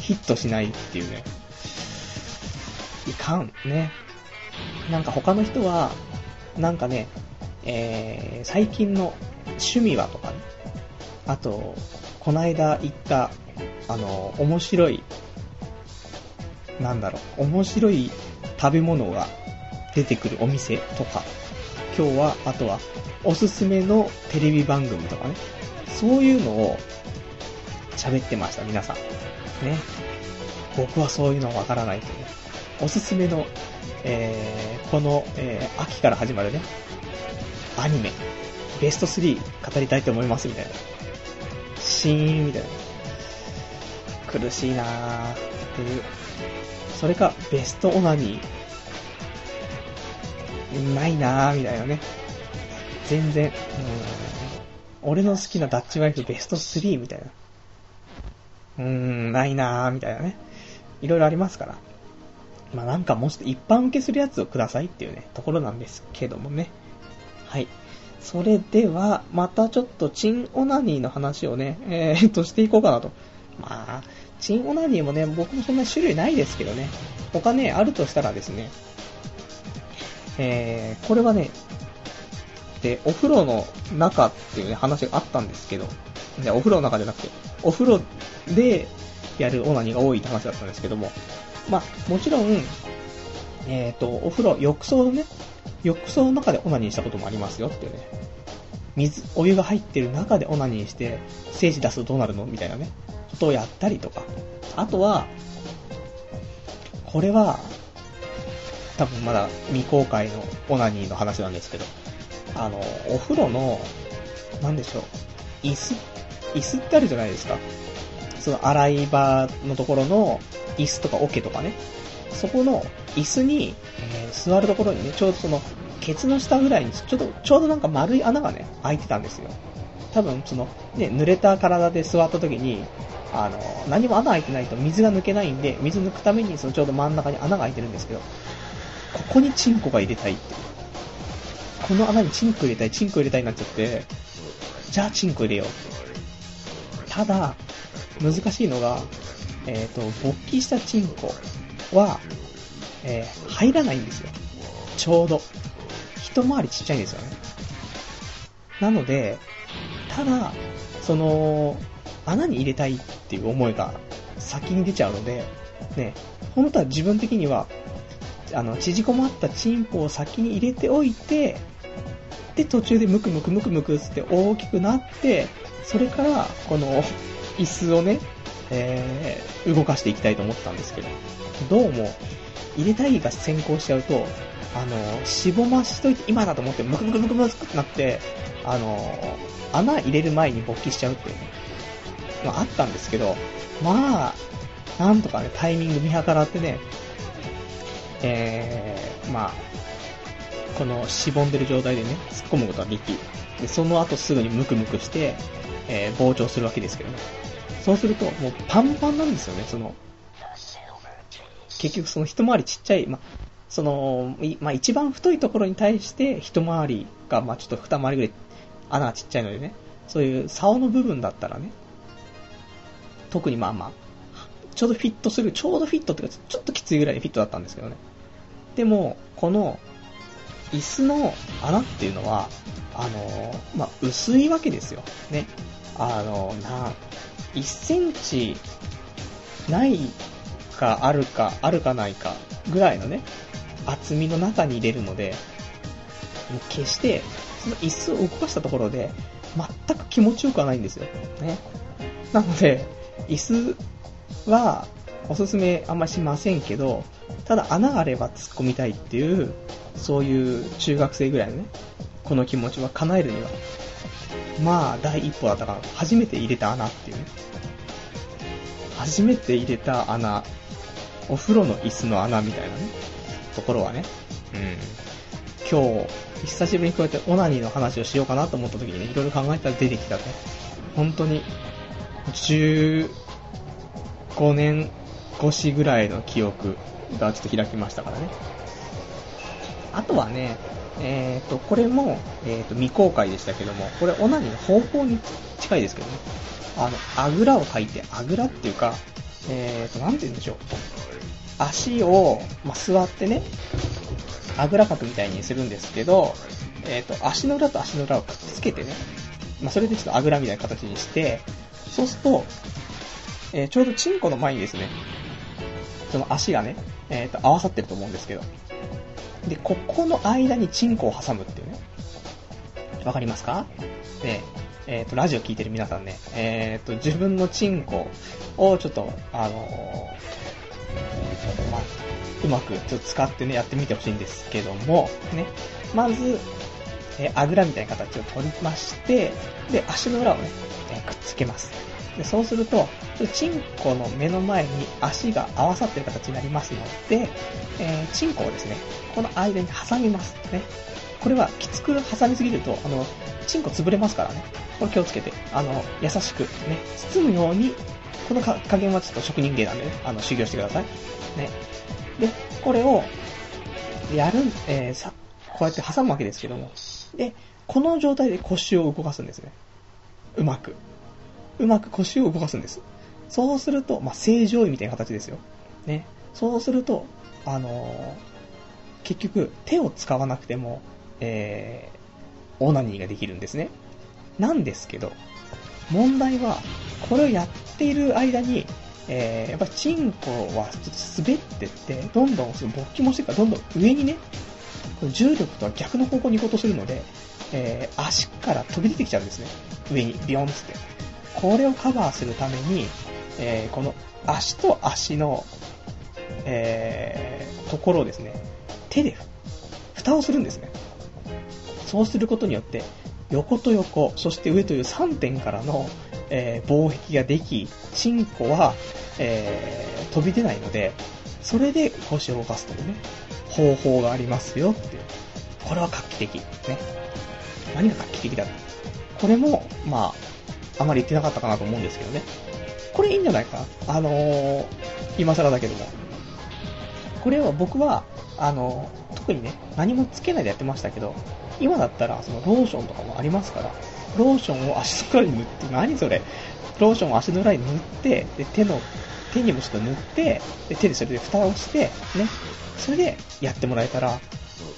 ヒットしないっていうね。いかん、ね。なんか他の人は、なんかね、えー、最近の趣味はとかね。あと、こないだ行った、あの、面白い、なんだろう、面白い食べ物が出てくるお店とか、今日は、あとは、おすすめのテレビ番組とかね、そういうのを喋ってました、皆さん。ね。僕はそういうのわからないという。おすすめの、えー、この、えー、秋から始まるね、アニメ、ベスト3語りたいと思います、みたいな。シーン、みたいな。苦しいなーっていう。それか、ベストオナニー。ないなー、みたいなね。全然、うん、俺の好きなダッチワイフベスト3みたいな。うーん、ないなー、みたいなね。いろいろありますから。まあなんかもうちょっと一般受けするやつをくださいっていうね、ところなんですけどもね。はい。それでは、またちょっとチンオナニーの話をね、えー、としていこうかなと。まあ、チンオナニーもね、僕もそんな種類ないですけどね。他ね、あるとしたらですね、えー、これはね、で、お風呂の中っていうね、話があったんですけど、じゃお風呂の中じゃなくて、お風呂でやるオナニーが多いって話だったんですけども、まあ、もちろん、えっ、ー、と、お風呂、浴槽のね、浴槽の中でオナニーしたこともありますよっていうね。水、お湯が入ってる中でオナニーして、精子出すとどうなるの？みたいなね、ことをやったりとか。あとは、これは、多分まだ未公開のオナニーの話なんですけど、あの、お風呂の、なんでしょう、椅子、椅子ってあるじゃないですか。その洗い場のところの椅子とか桶とかね。そこの椅子に、えー、座るところにね、ちょうどその、ケツの下ぐらいに、ちょっと、ちょうどなんか丸い穴がね、開いてたんですよ。多分、その、ね、濡れた体で座った時に、あの、何も穴開いてないと水が抜けないんで、水抜くために、そのちょうど真ん中に穴が開いてるんですけど、ここにチンコが入れたいって。この穴にチンコ入れたい、チンコ入れたいになっちゃって、じゃあチンコ入れようって。ただ、難しいのが、えっ、ー、と、勃起したチンコは、えー、入らないんですよ。ちょうど。一回りちっちゃいんですよね。なので、ただ、その、穴に入れたいっていう思いが先に出ちゃうので、ね、本当は自分的には、あの、縮こまったチンポを先に入れておいて、で、途中でムクムクムクムクって大きくなって、それから、この、椅子をね、えー、動かしていきたいと思ったんですけど、どうも、入れたいが先行しちゃうと、あの、しぼましといて今だと思ってムクムクムクムクってなって、あの、穴入れる前に勃起しちゃうっていうのがあったんですけど、まあ、なんとかね、タイミング見計らってね、えー、まあ、このしぼんでる状態でね、突っ込むことができ、で、その後すぐにムクムクして、えー、膨張するわけですけどね。そうすると、もうパンパンなんですよね、その、結局その一回りちっちゃい、まその、まあ、一番太いところに対して一回りが、まあ、ちょっと二回りぐらい穴がちっちゃいのでね、そういう竿の部分だったらね、特にまあまあ、ちょうどフィットする、ちょうどフィットっていうか、ちょっときついぐらいでフィットだったんですけどね。でも、この、椅子の穴っていうのは、あのまあ、薄いわけですよ。ね。あのな、1センチないかあるか、あるかないかぐらいのね、厚みの中に入れるので、もう決して、その椅子を動かしたところで、全く気持ちよくはないんですよ。ね。なので、椅子は、おすすめあんましませんけど、ただ穴があれば突っ込みたいっていう、そういう中学生ぐらいのね、この気持ちは叶えるには、まあ、第一歩だったかな。初めて入れた穴っていうね。初めて入れた穴、お風呂の椅子の穴みたいなね、ところはね、うん。今日、久しぶりにこうやってオナニーの話をしようかなと思った時にね、いろいろ考えたら出てきたね。本当に、15年越しぐらいの記憶がちょっと開きましたからね。あとはね、えっ、ー、と、これも、えっ、ー、と、未公開でしたけども、これオナニーの方法に近いですけどね。あの、あぐらをかいて、あぐらっていうか、えーと、なんて言うんでしょう。足を、まあ、座ってね、あぐらかくみたいにするんですけど、えっ、と、足の裏と足の裏をくっつけてね、まあ、それでちょっとあぐらみたいな形にして、そうすると、え、ちょうどチンコの前にですね、その足がね、えっ、と、合わさってると思うんですけど、で、ここの間にチンコを挟むっていうね。わかりますか？で、えっ、ー、と、ラジオ聞いてる皆さんね、えっ、ー、と、自分のチンコをちょっと、あのー、まあ、うまくちょっと使ってね、やってみてほしいんですけども、ね、まず、え、あぐらみたいな形を取りまして、で、足の裏をね、え、くっつけます。で、そうすると、チンコの目の前に足が合わさってる形になりますので、えー、チンコをですね、この間に挟みます。ね。これはきつく挟みすぎると、あの、チンコ潰れますからね。これ気をつけて、あの、優しく、ね、包むように、この加減はちょっと職人芸なんでね、あの、修行してください。ね。で、これを、やる、えー、さ、こうやって挟むわけですけども。で、この状態で腰を動かすんですね。うまく。うまく腰を動かすんです。そうすると、まあ、正常位みたいな形ですよ。ね。そうすると、あのー、結局、手を使わなくても、えー、オナニーができるんですね。なんですけど、問題は、これをやっている間に、えー、やっぱりチンコはちょっと滑ってって、どんどんその勃起もしてからどんどん上にね、この重力とは逆の方向に行こうとするので、えー、足から飛び出てきちゃうんですね。上に、ビヨンって。これをカバーするために、えー、この足と足の、えー、ところをですね、手で蓋をするんですね。そうすることによって、横と横、そして上という3点からの、えー、防壁ができ、チンコは、えー、飛び出ないので、それで腰を動かすというね、方法がありますよっていう。これは画期的。ね。何が画期的だろうこれも、まあ、あまり言ってなかったかなと思うんですけどね。これいいんじゃないか？な。あのー、今更だけども。これは僕は、あのー、特にね、何もつけないでやってましたけど、今だったら、そのローションとかもありますから、ローションを足の裏に塗って、何それ？ローションを足の裏に塗って、で、手の、手にもちょっと塗って、で、手でそれで蓋をして、ね、それでやってもらえたら、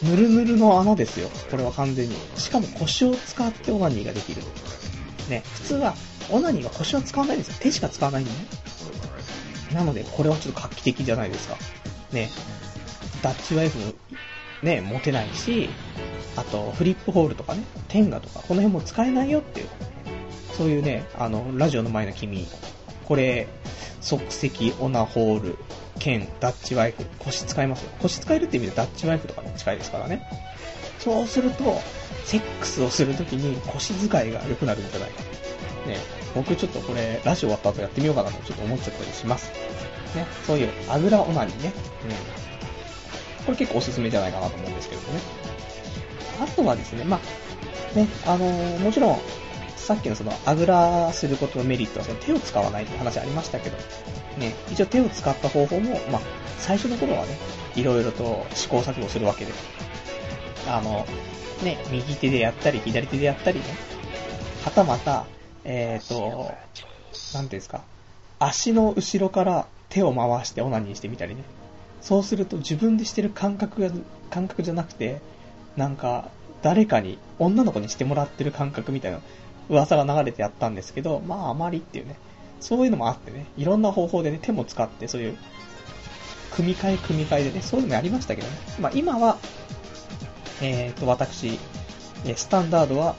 ぬるぬるの穴ですよ。これは完全に。しかも腰を使ってオナニーができる。ね、普通は、オナニーは腰は使わないんですよ。手しか使わないんでね。なので、これはちょっと画期的じゃないですか。ね、ダッチワイフも、ね、持てないし、あと、フリップホールとかね、テンガとか、この辺も使えないよっていう、そういうね、あの、ラジオの前の君、これ、即席オナホール、兼ダッチワイフ、腰使えますよ。腰使えるって意味でダッチワイフとかも近いですからね。そうすると、セックスをするときに腰使いが良くなるんじゃないか。ね、僕ちょっとこれ、ラジオ終わった後やってみようかなとちょっと思っちゃったりします。ね、そういうあぐらオナニーね。うん。これ結構おすすめじゃないかなと思うんですけどもね。あとはですね、まあ、ね、あのー、もちろん、さっきのその、あぐらすることのメリットはその手を使わないって話ありましたけど、ね、一応手を使った方法も、まあ、最初の頃はね、いろいろと試行錯誤するわけで、あの、ね、右手でやったり、左手でやったりね、はたまた、えっ、ー、と、なんていうんですか、足の後ろから手を回してオナニーしてみたりね。そうすると自分でしてる感覚が、感覚じゃなくて、なんか、誰かに、女の子にしてもらってる感覚みたいな噂が流れてやったんですけど、まああまりっていうね、そういうのもあってね、いろんな方法でね、手も使って、そういう、組み替え組み替えでね、そういうのもやりましたけどね。まあ今は、え、ー、と、私、スタンダードは、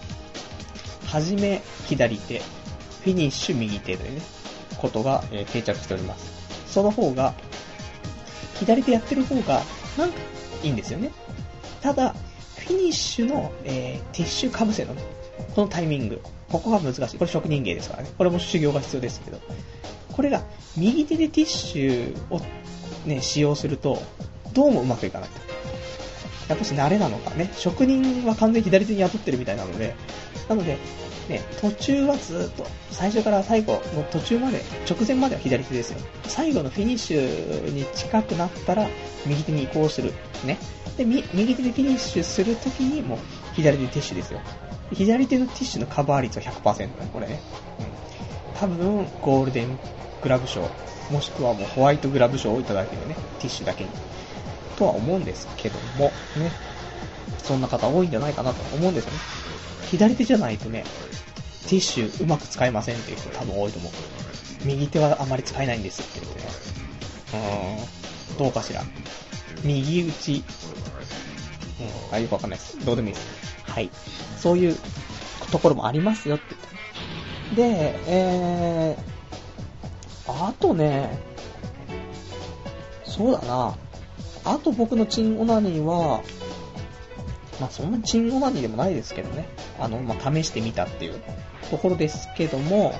はじめ左手、フィニッシュ右手というね、ことが、え、定着しております。その方が、左手やってる方が、なんかいいんですよね。ただ、フィニッシュの、えー、ティッシュかぶせの、ね、このタイミング。ここが難しい。これ職人芸ですからね。これも修行が必要ですけど。これが、右手でティッシュをね、使用すると、どうもうまくいかないと。やっぱし慣れなのかね。職人は完全に左手に雇ってるみたいなので、なので、ね、途中はずっと、最初から最後の途中まで、直前までは左手ですよ。最後のフィニッシュに近くなったら、右手に移行する。ね。で、右手でフィニッシュするときにもう左手ティッシュですよ。左手のティッシュのカバー率は100%ね、これね。うん。多分、ゴールデングラブ賞、もしくはもうホワイトグラブ賞をいただいてるね、ティッシュだけに。とは思うんですけども、ね。そんな方多いんじゃないかなと思うんですよね。左手じゃないとね、ティッシュうまく使えませんっていう人多分多いと思う。右手はあまり使えないんですって言ってね。うーん、どうかしら。右打ち、うん、あ、よくわかんないです。どうでもいいです。はい。そういうところもありますよって言って。で、えー、あとね、そうだな。あと僕のチンオナニーは、まあそんなチンオナニーでもないですけどね。あの、まあ試してみたっていうところですけども、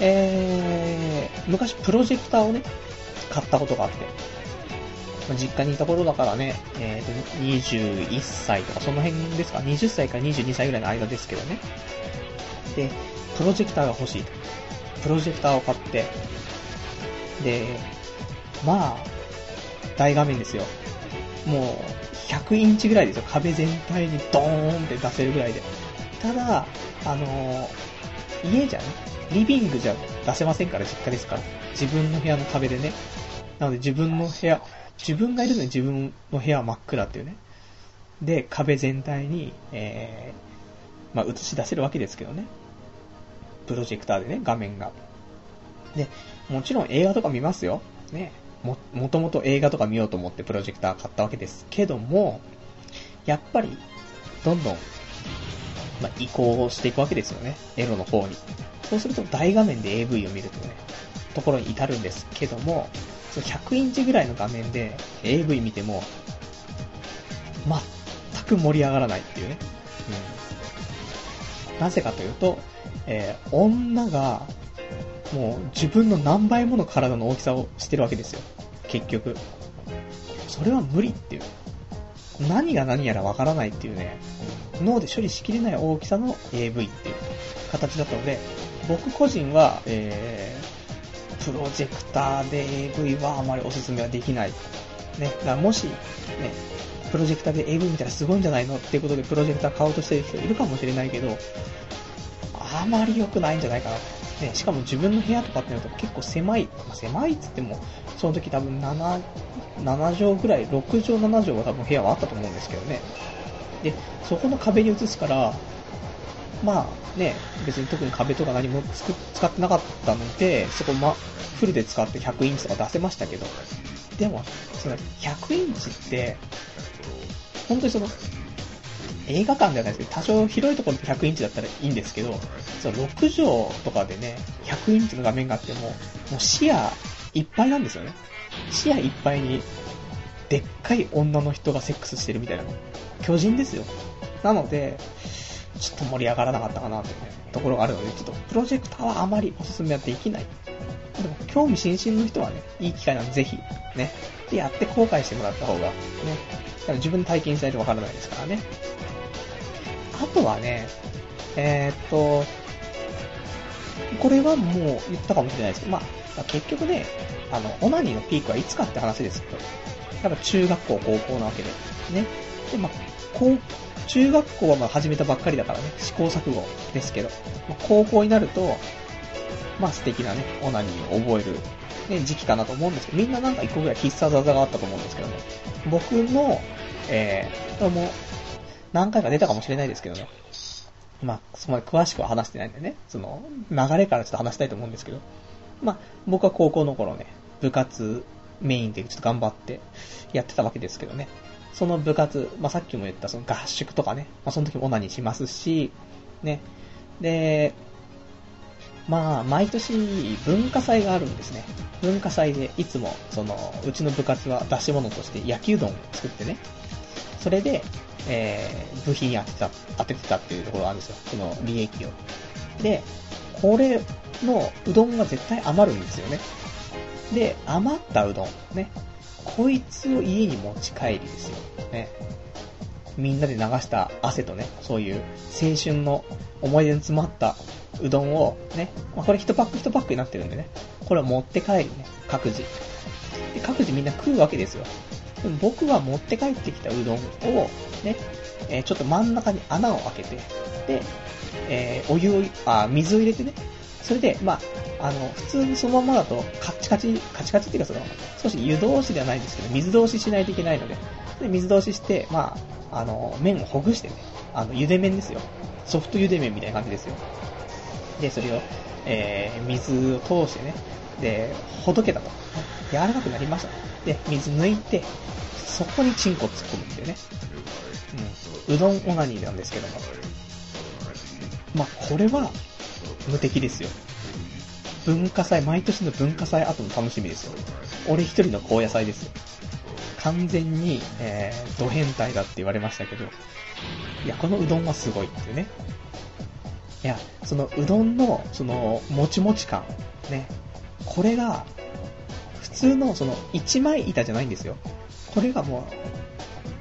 えー、昔プロジェクターをね、買ったことがあって、まあ、実家にいた頃だからね、えーと、21歳とかその辺ですか、20歳から22歳ぐらいの間ですけどね。で、プロジェクターが欲しい。プロジェクターを買って、で、まあ、大画面ですよ。もう、100インチぐらいですよ。壁全体にドーンって出せるぐらいで。ただ、あのー、家じゃね、リビングじゃ出せませんから、実家ですから。自分の部屋の壁でね。なので自分の部屋、自分がいるのに自分の部屋は真っ暗っていうね。で、壁全体に、えー、まあ、映し出せるわけですけどね。プロジェクターでね、画面が。で、もちろん映画とか見ますよ。ね。も、もともと映画とか見ようと思ってプロジェクター買ったわけですけども、やっぱり、どんどん、まあ、移行していくわけですよね。エロの方に。そうすると大画面で AV を見るとね、ところに至るんですけども、その100インチぐらいの画面で AV 見ても、全く盛り上がらないっていうね。うん。なぜかというと、えー、女が、もう自分の何倍もの体の大きさをしてるわけですよ。結局。それは無理っていう。何が何やらわからないっていうね、脳で処理しきれない大きさの AV っていう形だったので、僕個人は、えー、プロジェクターで AV はあまりおすすめはできない。ね、だからもし、ね、プロジェクターで AV 見たらすごいんじゃないのっていうことでプロジェクター買おうとしてる人いるかもしれないけど、あまり良くないんじゃないかな。ね、しかも自分の部屋とかってなると結構狭い、まあ、狭いっつっても、その時多分7、7畳ぐらい、6畳7畳は多分部屋はあったと思うんですけどね。で、そこの壁に映すから、まあね、別に特に壁とか何も使ってなかったので、そこま、フルで使って100インチとか出せましたけど、でも、その100インチって、本当にその、映画館ではないですけど、多少広いところで100インチだったらいいんですけど、その6畳とかでね、100インチの画面があっても、もう視野いっぱいなんですよね。視野いっぱいに、でっかい女の人がセックスしてるみたいな巨人ですよ。なので、ちょっと盛り上がらなかったかなというところがあるので、ちょっとプロジェクターはあまりおすすめはできない。でも、興味津々の人はね、いい機会なのでぜひ、ね、でやって後悔してもらった方が、ね、自分で体験しないとわからないですからね。あとはね、えー、っと、これはもう言ったかもしれないですけど、まあ、結局ね、あの、オナニーのピークはいつかって話ですけど、やっぱ中学校、高校なわけで、ね。で、まあ、高、中学校はまあ始めたばっかりだからね、試行錯誤ですけど、まあ、高校になると、まあ素敵なね、オナニーを覚える、ね、時期かなと思うんですけど、みんななんか一個ぐらい必殺技があったと思うんですけどね。僕の、えー、も、何回か出たかもしれないですけどね。まあ、そこまで詳しくは話してないんでね、その、流れからちょっと話したいと思うんですけど、まあ、僕は高校の頃ね、部活メインでちょっと頑張ってやってたわけですけどね。その部活、まあ、さっきも言ったその合宿とかね、まあ、その時もオナニーしますし、ね。で、まあ、毎年文化祭があるんですね。文化祭でいつも、その、うちの部活は出し物として焼きうどんを作ってね。それで、えー、部品に当てた、当ててたっていうところがあるんですよ。その利益を。で、これのうどんが絶対余るんですよね。で、余ったうどん、ね。こいつを家に持ち帰りですよ。ね。みんなで流した汗とね、そういう青春の思い出に詰まったうどんをね、まあ、これ1パック1パックになってるんでね、これを持って帰りね、各自。で各自みんな食うわけですよ。僕は持って帰ってきたうどんを、ね、え、ちょっと真ん中に穴を開けて、で、えー、お湯を、あ、水を入れてね、それで、まあ、あの、普通にそのままだと、カチカチ、カチカチっていうかその、少し湯通しではないんですけど、水通ししないといけないので、で水通しして、まあ、あの、麺をほぐしてね、あの、茹で麺ですよ。ソフト茹で麺みたいな感じですよ。で、それを、えー、水を通してね、で、ほどけたと。柔らかくなりました。で、水抜いて、そこにチンコ突っ込むっていうね。うん。うどんオナニーなんですけども。まあ、これは、無敵ですよ。文化祭、毎年の文化祭後の楽しみですよ。俺一人の高野菜ですよ。完全に、えー、ド変態だって言われましたけど、いや、このうどんはすごいっていうね。いや、そのうどんの、その、もちもち感、ね。これが、普通の、その、一枚板じゃないんですよ。これがも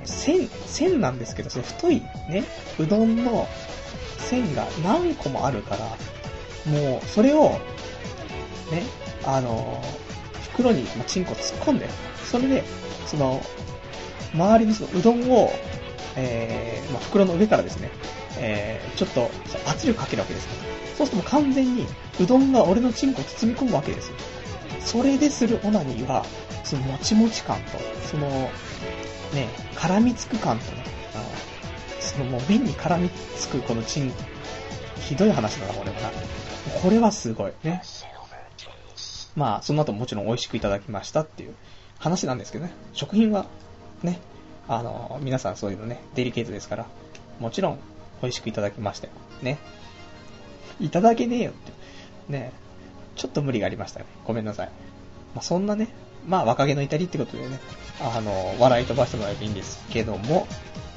う、線、線なんですけど、その太い、ね、うどんの線が何個もあるから、もう、それを、ね、あの、袋に、チンコ突っ込んで、それで、その、周りにそのうどんを、えー、まあ、袋の上からですね、えー、ちょっと圧力かけるわけですね。そうするともう完全にうどんが俺のチンコを包み込むわけですよ。それでするオナニーは、そのもちもち感と、その、ね、絡みつく感とね、あのそのもう瓶に絡みつくこのチン、ひどい話だな、これはな。これはすごい。ね。まあ、その後もちろん美味しくいただきましたっていう話なんですけどね。食品は、ね、あの、皆さんそういうのね、デリケートですから、もちろん美味しくいただきましたよ。ね。いただけねえよって。ねちょっと無理がありましたね。ごめんなさい。まあ、そんなね、まあ若気の至りってことでね、あの、笑い飛ばしてもらえばいいんですけども、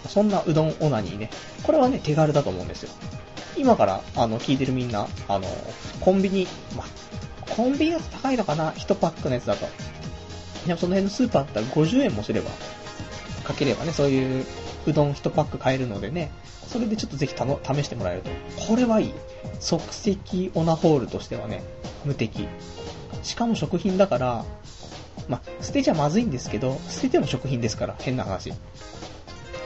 そんなうどんオナニーね、これはね、手軽だと思うんですよ。今から、あの、聞いてるみんな、あの、コンビニ、まあ、コンビニだと高いのかな ?1 パックのやつだと。でもその辺のスーパーだったら50円もすれば、かければね、そういううどん1パック買えるのでね、それでちょっとぜひ試してもらえると。これはいい。即席オナホールとしてはね、無敵。しかも食品だから、ま、捨てちゃまずいんですけど、捨てても食品ですから、変な話。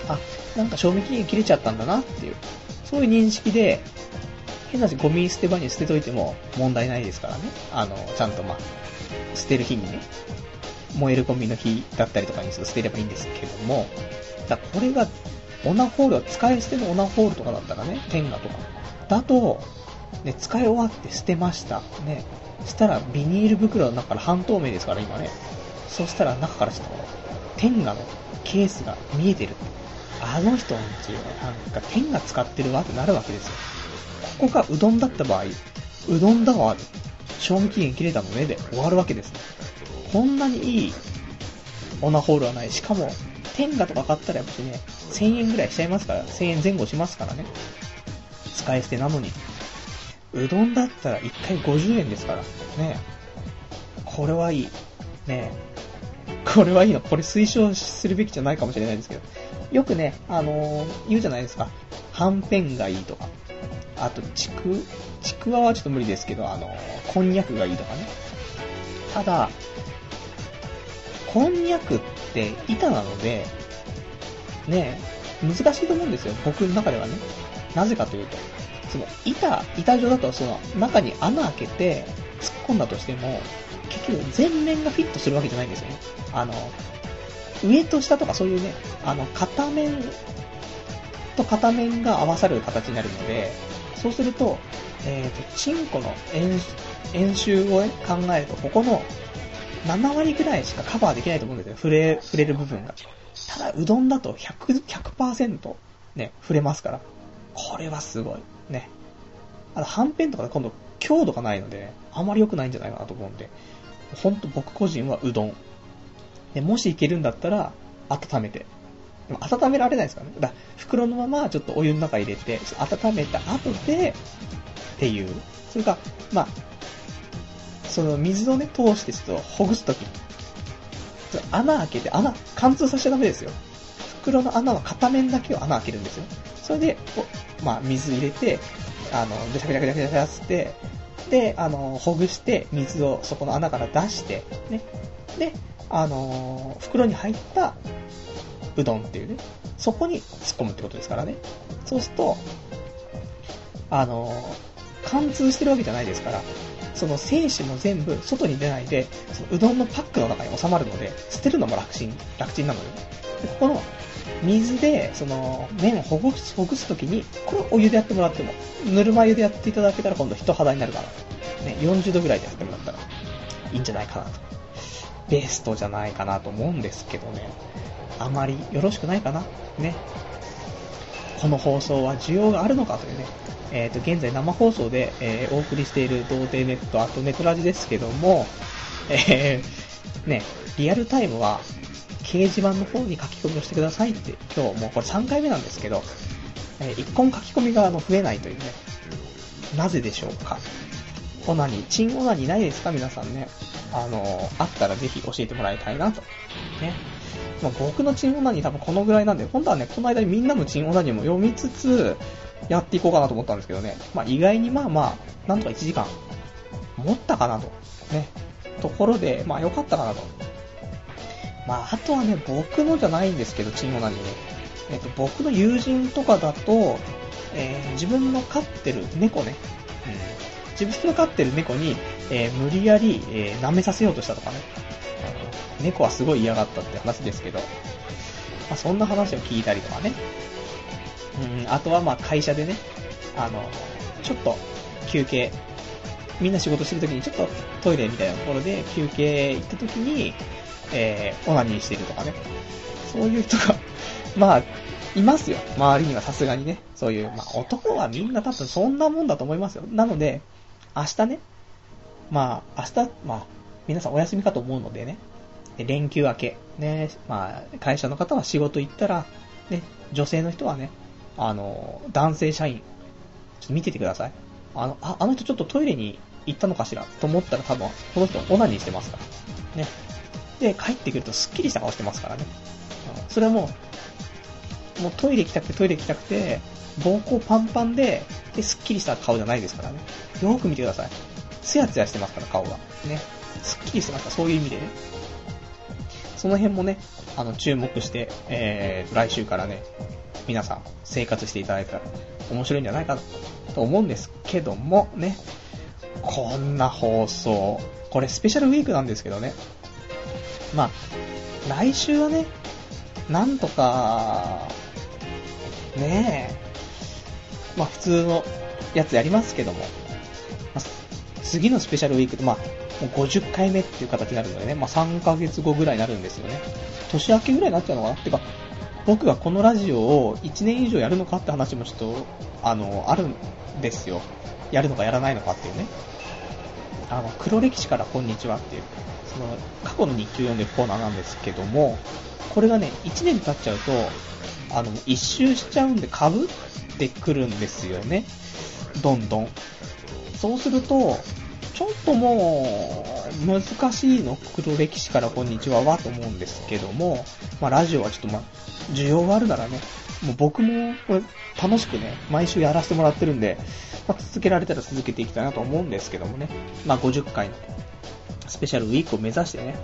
あ、なんか賞味期限切れちゃったんだなっていう、そういう認識で、変な話、ゴミ捨て場に捨てといても問題ないですからね。あの、ちゃんとま、捨てる日にね、燃えるゴミの日だったりとかに捨てればいいんですけども、だこれが、オナホールは使い捨てのオナホールとかだったらね、天下とか。だと、ね、使い終わって捨てました。ね。したらビニール袋の中から半透明ですから今ね。そしたら中からちょっと、天下のケースが見えてる。あの人んち、なんか天下使ってるわってなるわけですよ。ここがうどんだった場合、うどんだわ、賞味期限切れたのねで終わるわけですね。こんなにいいオナホールはない。しかも、天下とか買ったらやっぱりね、1000円ぐらいしちゃいますから、1000円前後しますからね。使い捨てなのに。うどんだったら1回50円ですから。ねこれはいい。ねこれはいいの。これ推奨するべきじゃないかもしれないですけど。よくね、あのー、言うじゃないですか。はんぺんがいいとか。あと、ちく、ちくわはちょっと無理ですけど、あのー、こんにゃくがいいとかね。ただ、こんにゃくって板なので、ね、難しいと思うんですよ。僕の中ではね。なぜかというと、その板、板状だとその中に穴開けて突っ込んだとしても、結局全面がフィットするわけじゃないんですよね。あの、上と下とかそういうね、あの、片面と片面が合わさる形になるので、そうすると、えっ、ー、と、チンコの円周を、ね、考えると、ここの7割ぐらいしかカバーできないと思うんですよ。触れ、触れる部分が。ただ、うどんだと100、100%ね、触れますから。これはすごい。ね。あの、はんぺんとかで今度、強度がないので、あまり良くないんじゃないかなと思うんで、ほんと僕個人はうどん。で、もしいけるんだったら、温めて。でも温められないですからね。だから袋のままちょっとお湯の中入れて、温めた後で、っていう。それか、まあ、その水をね、通してちょっとほぐすとき、穴開けて、穴、貫通させちゃダメですよ。袋の穴は片面だけを穴開けるんですよ。それで、まあ、水入れて、あの、ぐちゃぐちゃぐちゃぐちゃって、で、あの、ほぐして、水をそこの穴から出して、ね。で、あの、袋に入ったうどんっていうね、そこに突っ込むってことですからね。そうすると、あの、貫通してるわけじゃないですから、その精子も全部外に出ないで、そのうどんのパックの中に収まるので、捨てるのも楽ちん、楽ちんなのよ。で、ここの水で、その、麺をほぐす、ほぐすときに、これお湯でやってもらっても、ぬるま湯でやっていただけたら今度人肌になるから、ね、40度ぐらいでやってもらったら、いいんじゃないかなと。ベストじゃないかなと思うんですけどね。あまりよろしくないかな。ね。この放送は需要があるのかというね、えっ、ー、と、現在生放送で、えー、お送りしている童貞ネット、あとネトラジですけども、えー、ね、リアルタイムは、掲示板の方に書き込みをしてくださいって、今日もうこれ3回目なんですけど、えー、一個も書き込みがあの増えないというね、なぜでしょうか？オナニー、チンオナニーないですか？皆さんね。あの、あったらぜひ教えてもらいたいなと。ね。まあ、僕のチンオナニー多分このぐらいなんで、本当はね、この間にみんなのチンオナニーも読みつつ、やっていこうかなと思ったんですけどね。まあ、意外にまあまあ、なんとか1時間、持ったかなと。ね。ところで、まあ良かったかなと。まあ、あとはね、僕のじゃないんですけど、チンオナニーね。えっ、と、僕の友人とかだと、えー、自分の飼ってる猫ね。うん。自分の飼ってる猫に、えー、無理やり、えー、舐めさせようとしたとかね。猫はすごい嫌がったって話ですけど、まあ、そんな話を聞いたりとかね。うん、あとはまあ会社でね、あの、ちょっと休憩、みんな仕事してる時にちょっとトイレみたいなところで休憩行った時に、えー、オナニーしてるとかね。そういう人が (laughs) まあ、いますよ。周りにはさすがにね。そういう、まあ男はみんな多分そんなもんだと思いますよ。なので、明日ね、まあ、明日、まあ、皆さんお休みかと思うのでね、連休明け、ね、まあ、会社の方は仕事行ったら、ね、女性の人はね、あの、男性社員、ちょっと見ててください。あの、あ、あの人ちょっとトイレに行ったのかしら？と思ったら多分、この人オナニーしてますから。ね。で、帰ってくるとスッキリした顔してますからね。それはもう、もうトイレ行きたくてトイレ行きたくて、膀胱パンパンで、で、スッキリした顔じゃないですからね。よく見てください。ツヤツヤしてますから、顔が。ね。スッキリしてますから、そういう意味でね。その辺もね、あの、注目して、えー、来週からね、皆さん生活していただいたら面白いんじゃないかと思うんですけどもね、こんな放送、これスペシャルウィークなんですけどね、まあ、来週はね、なんとか、ねえ、まあ普通のやつやりますけども、まあ、次のスペシャルウィークって、まあ、もう50回目っていう形になるのでね、まあ、3ヶ月後ぐらいになるんですよね。年明けぐらいになっちゃうのかなってか、僕がこのラジオを1年以上やるのかって話もちょっと、あの、あるんですよ。やるのかやらないのかっていうね。あの、黒歴史からこんにちはっていう、その、過去の日記を読んでるコーナーなんですけども、これがね、1年経っちゃうと、あの、一周しちゃうんで被ってくるんですよね。どんどん。そうすると、ちょっともう、難しいの、黒歴史からこんにちははと思うんですけども、まあラジオはちょっとまあ、需要があるならね、もう僕もこれ楽しくね、毎週やらせてもらってるんで、まあ、続けられたら続けていきたいなと思うんですけどもね、まあ50回のスペシャルウィークを目指してね、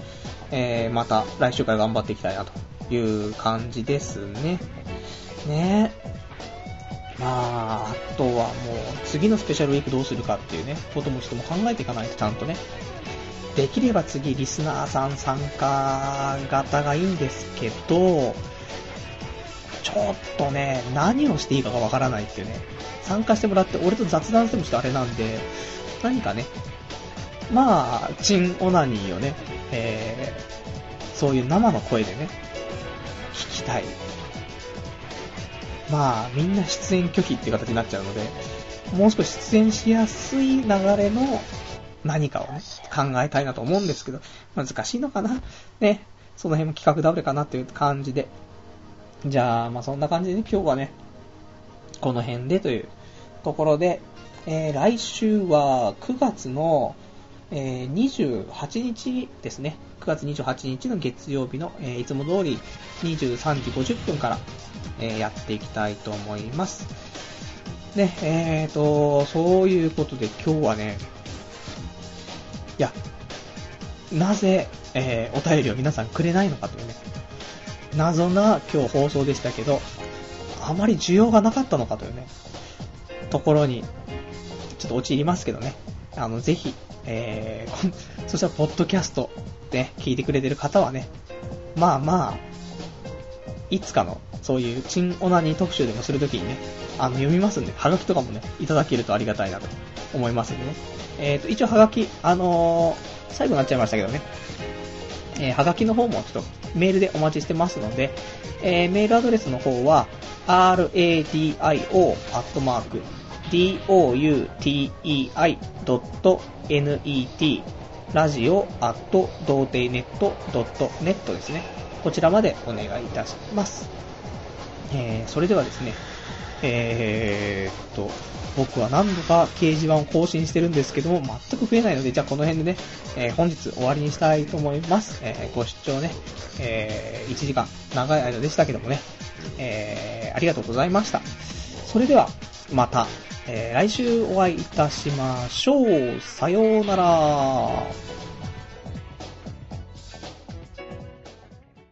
えー、また来週から頑張っていきたいなという感じですね。ねまあ、あとはもう、次のスペシャルウィークどうするかっていうね、こともちょっとも考えていかないとちゃんとね。できれば次、リスナーさん参加型がいいんですけど、ちょっとね、何をしていいかがわからないっていうね。参加してもらって、俺と雑談してもちょっとあれなんで、何かね、まあ、チンオナニーをね、えー、そういう生の声でね、聞きたい。まあ、みんな出演拒否っていう形になっちゃうので、もう少し出演しやすい流れの何かをね、考えたいなと思うんですけど、難しいのかなね、その辺も企画倒れかなっていう感じで。じゃあ、まあそんな感じで、ね、今日はね、この辺でというところで、えー、来週は9月の、えー、28日ですね。9月28日の月曜日の、えー、いつも通り23時50分から、え、やっていきたいと思います。ね、えーと、そういうことで今日はね、いや、なぜ、え、お便りを皆さんくれないのかというね、謎な今日放送でしたけど、あまり需要がなかったのかというね、ところにちょっと陥りますけどね。あの、ぜひ、えー、そしたら、ポッドキャストで聞いてくれてる方はね、まあまあ、いつかの、そういう、チンオナニー特集でもするときにね、あの、読みますんで、ハガキとかもね、いただけるとありがたいなと思いますんでね。えっ、ー、と、一応ハガキ、あのー、最後になっちゃいましたけどね、えー、はがきの方もちょっとメールでお待ちしてますので、えー、メールアドレスの方は、radio.doutei.net ラジオ at 童貞ネット .net ですね。こちらまでお願いいたします。えー、それではですね、えー、っと、僕は何度か掲示板を更新してるんですけども、全く増えないので、じゃあこの辺でね、えー、本日終わりにしたいと思います。えー、ご視聴ね、えー、1時間、長い間でしたけどもね、えー、ありがとうございました。それでは、また、えー、来週お会いいたしましょう。さようなら。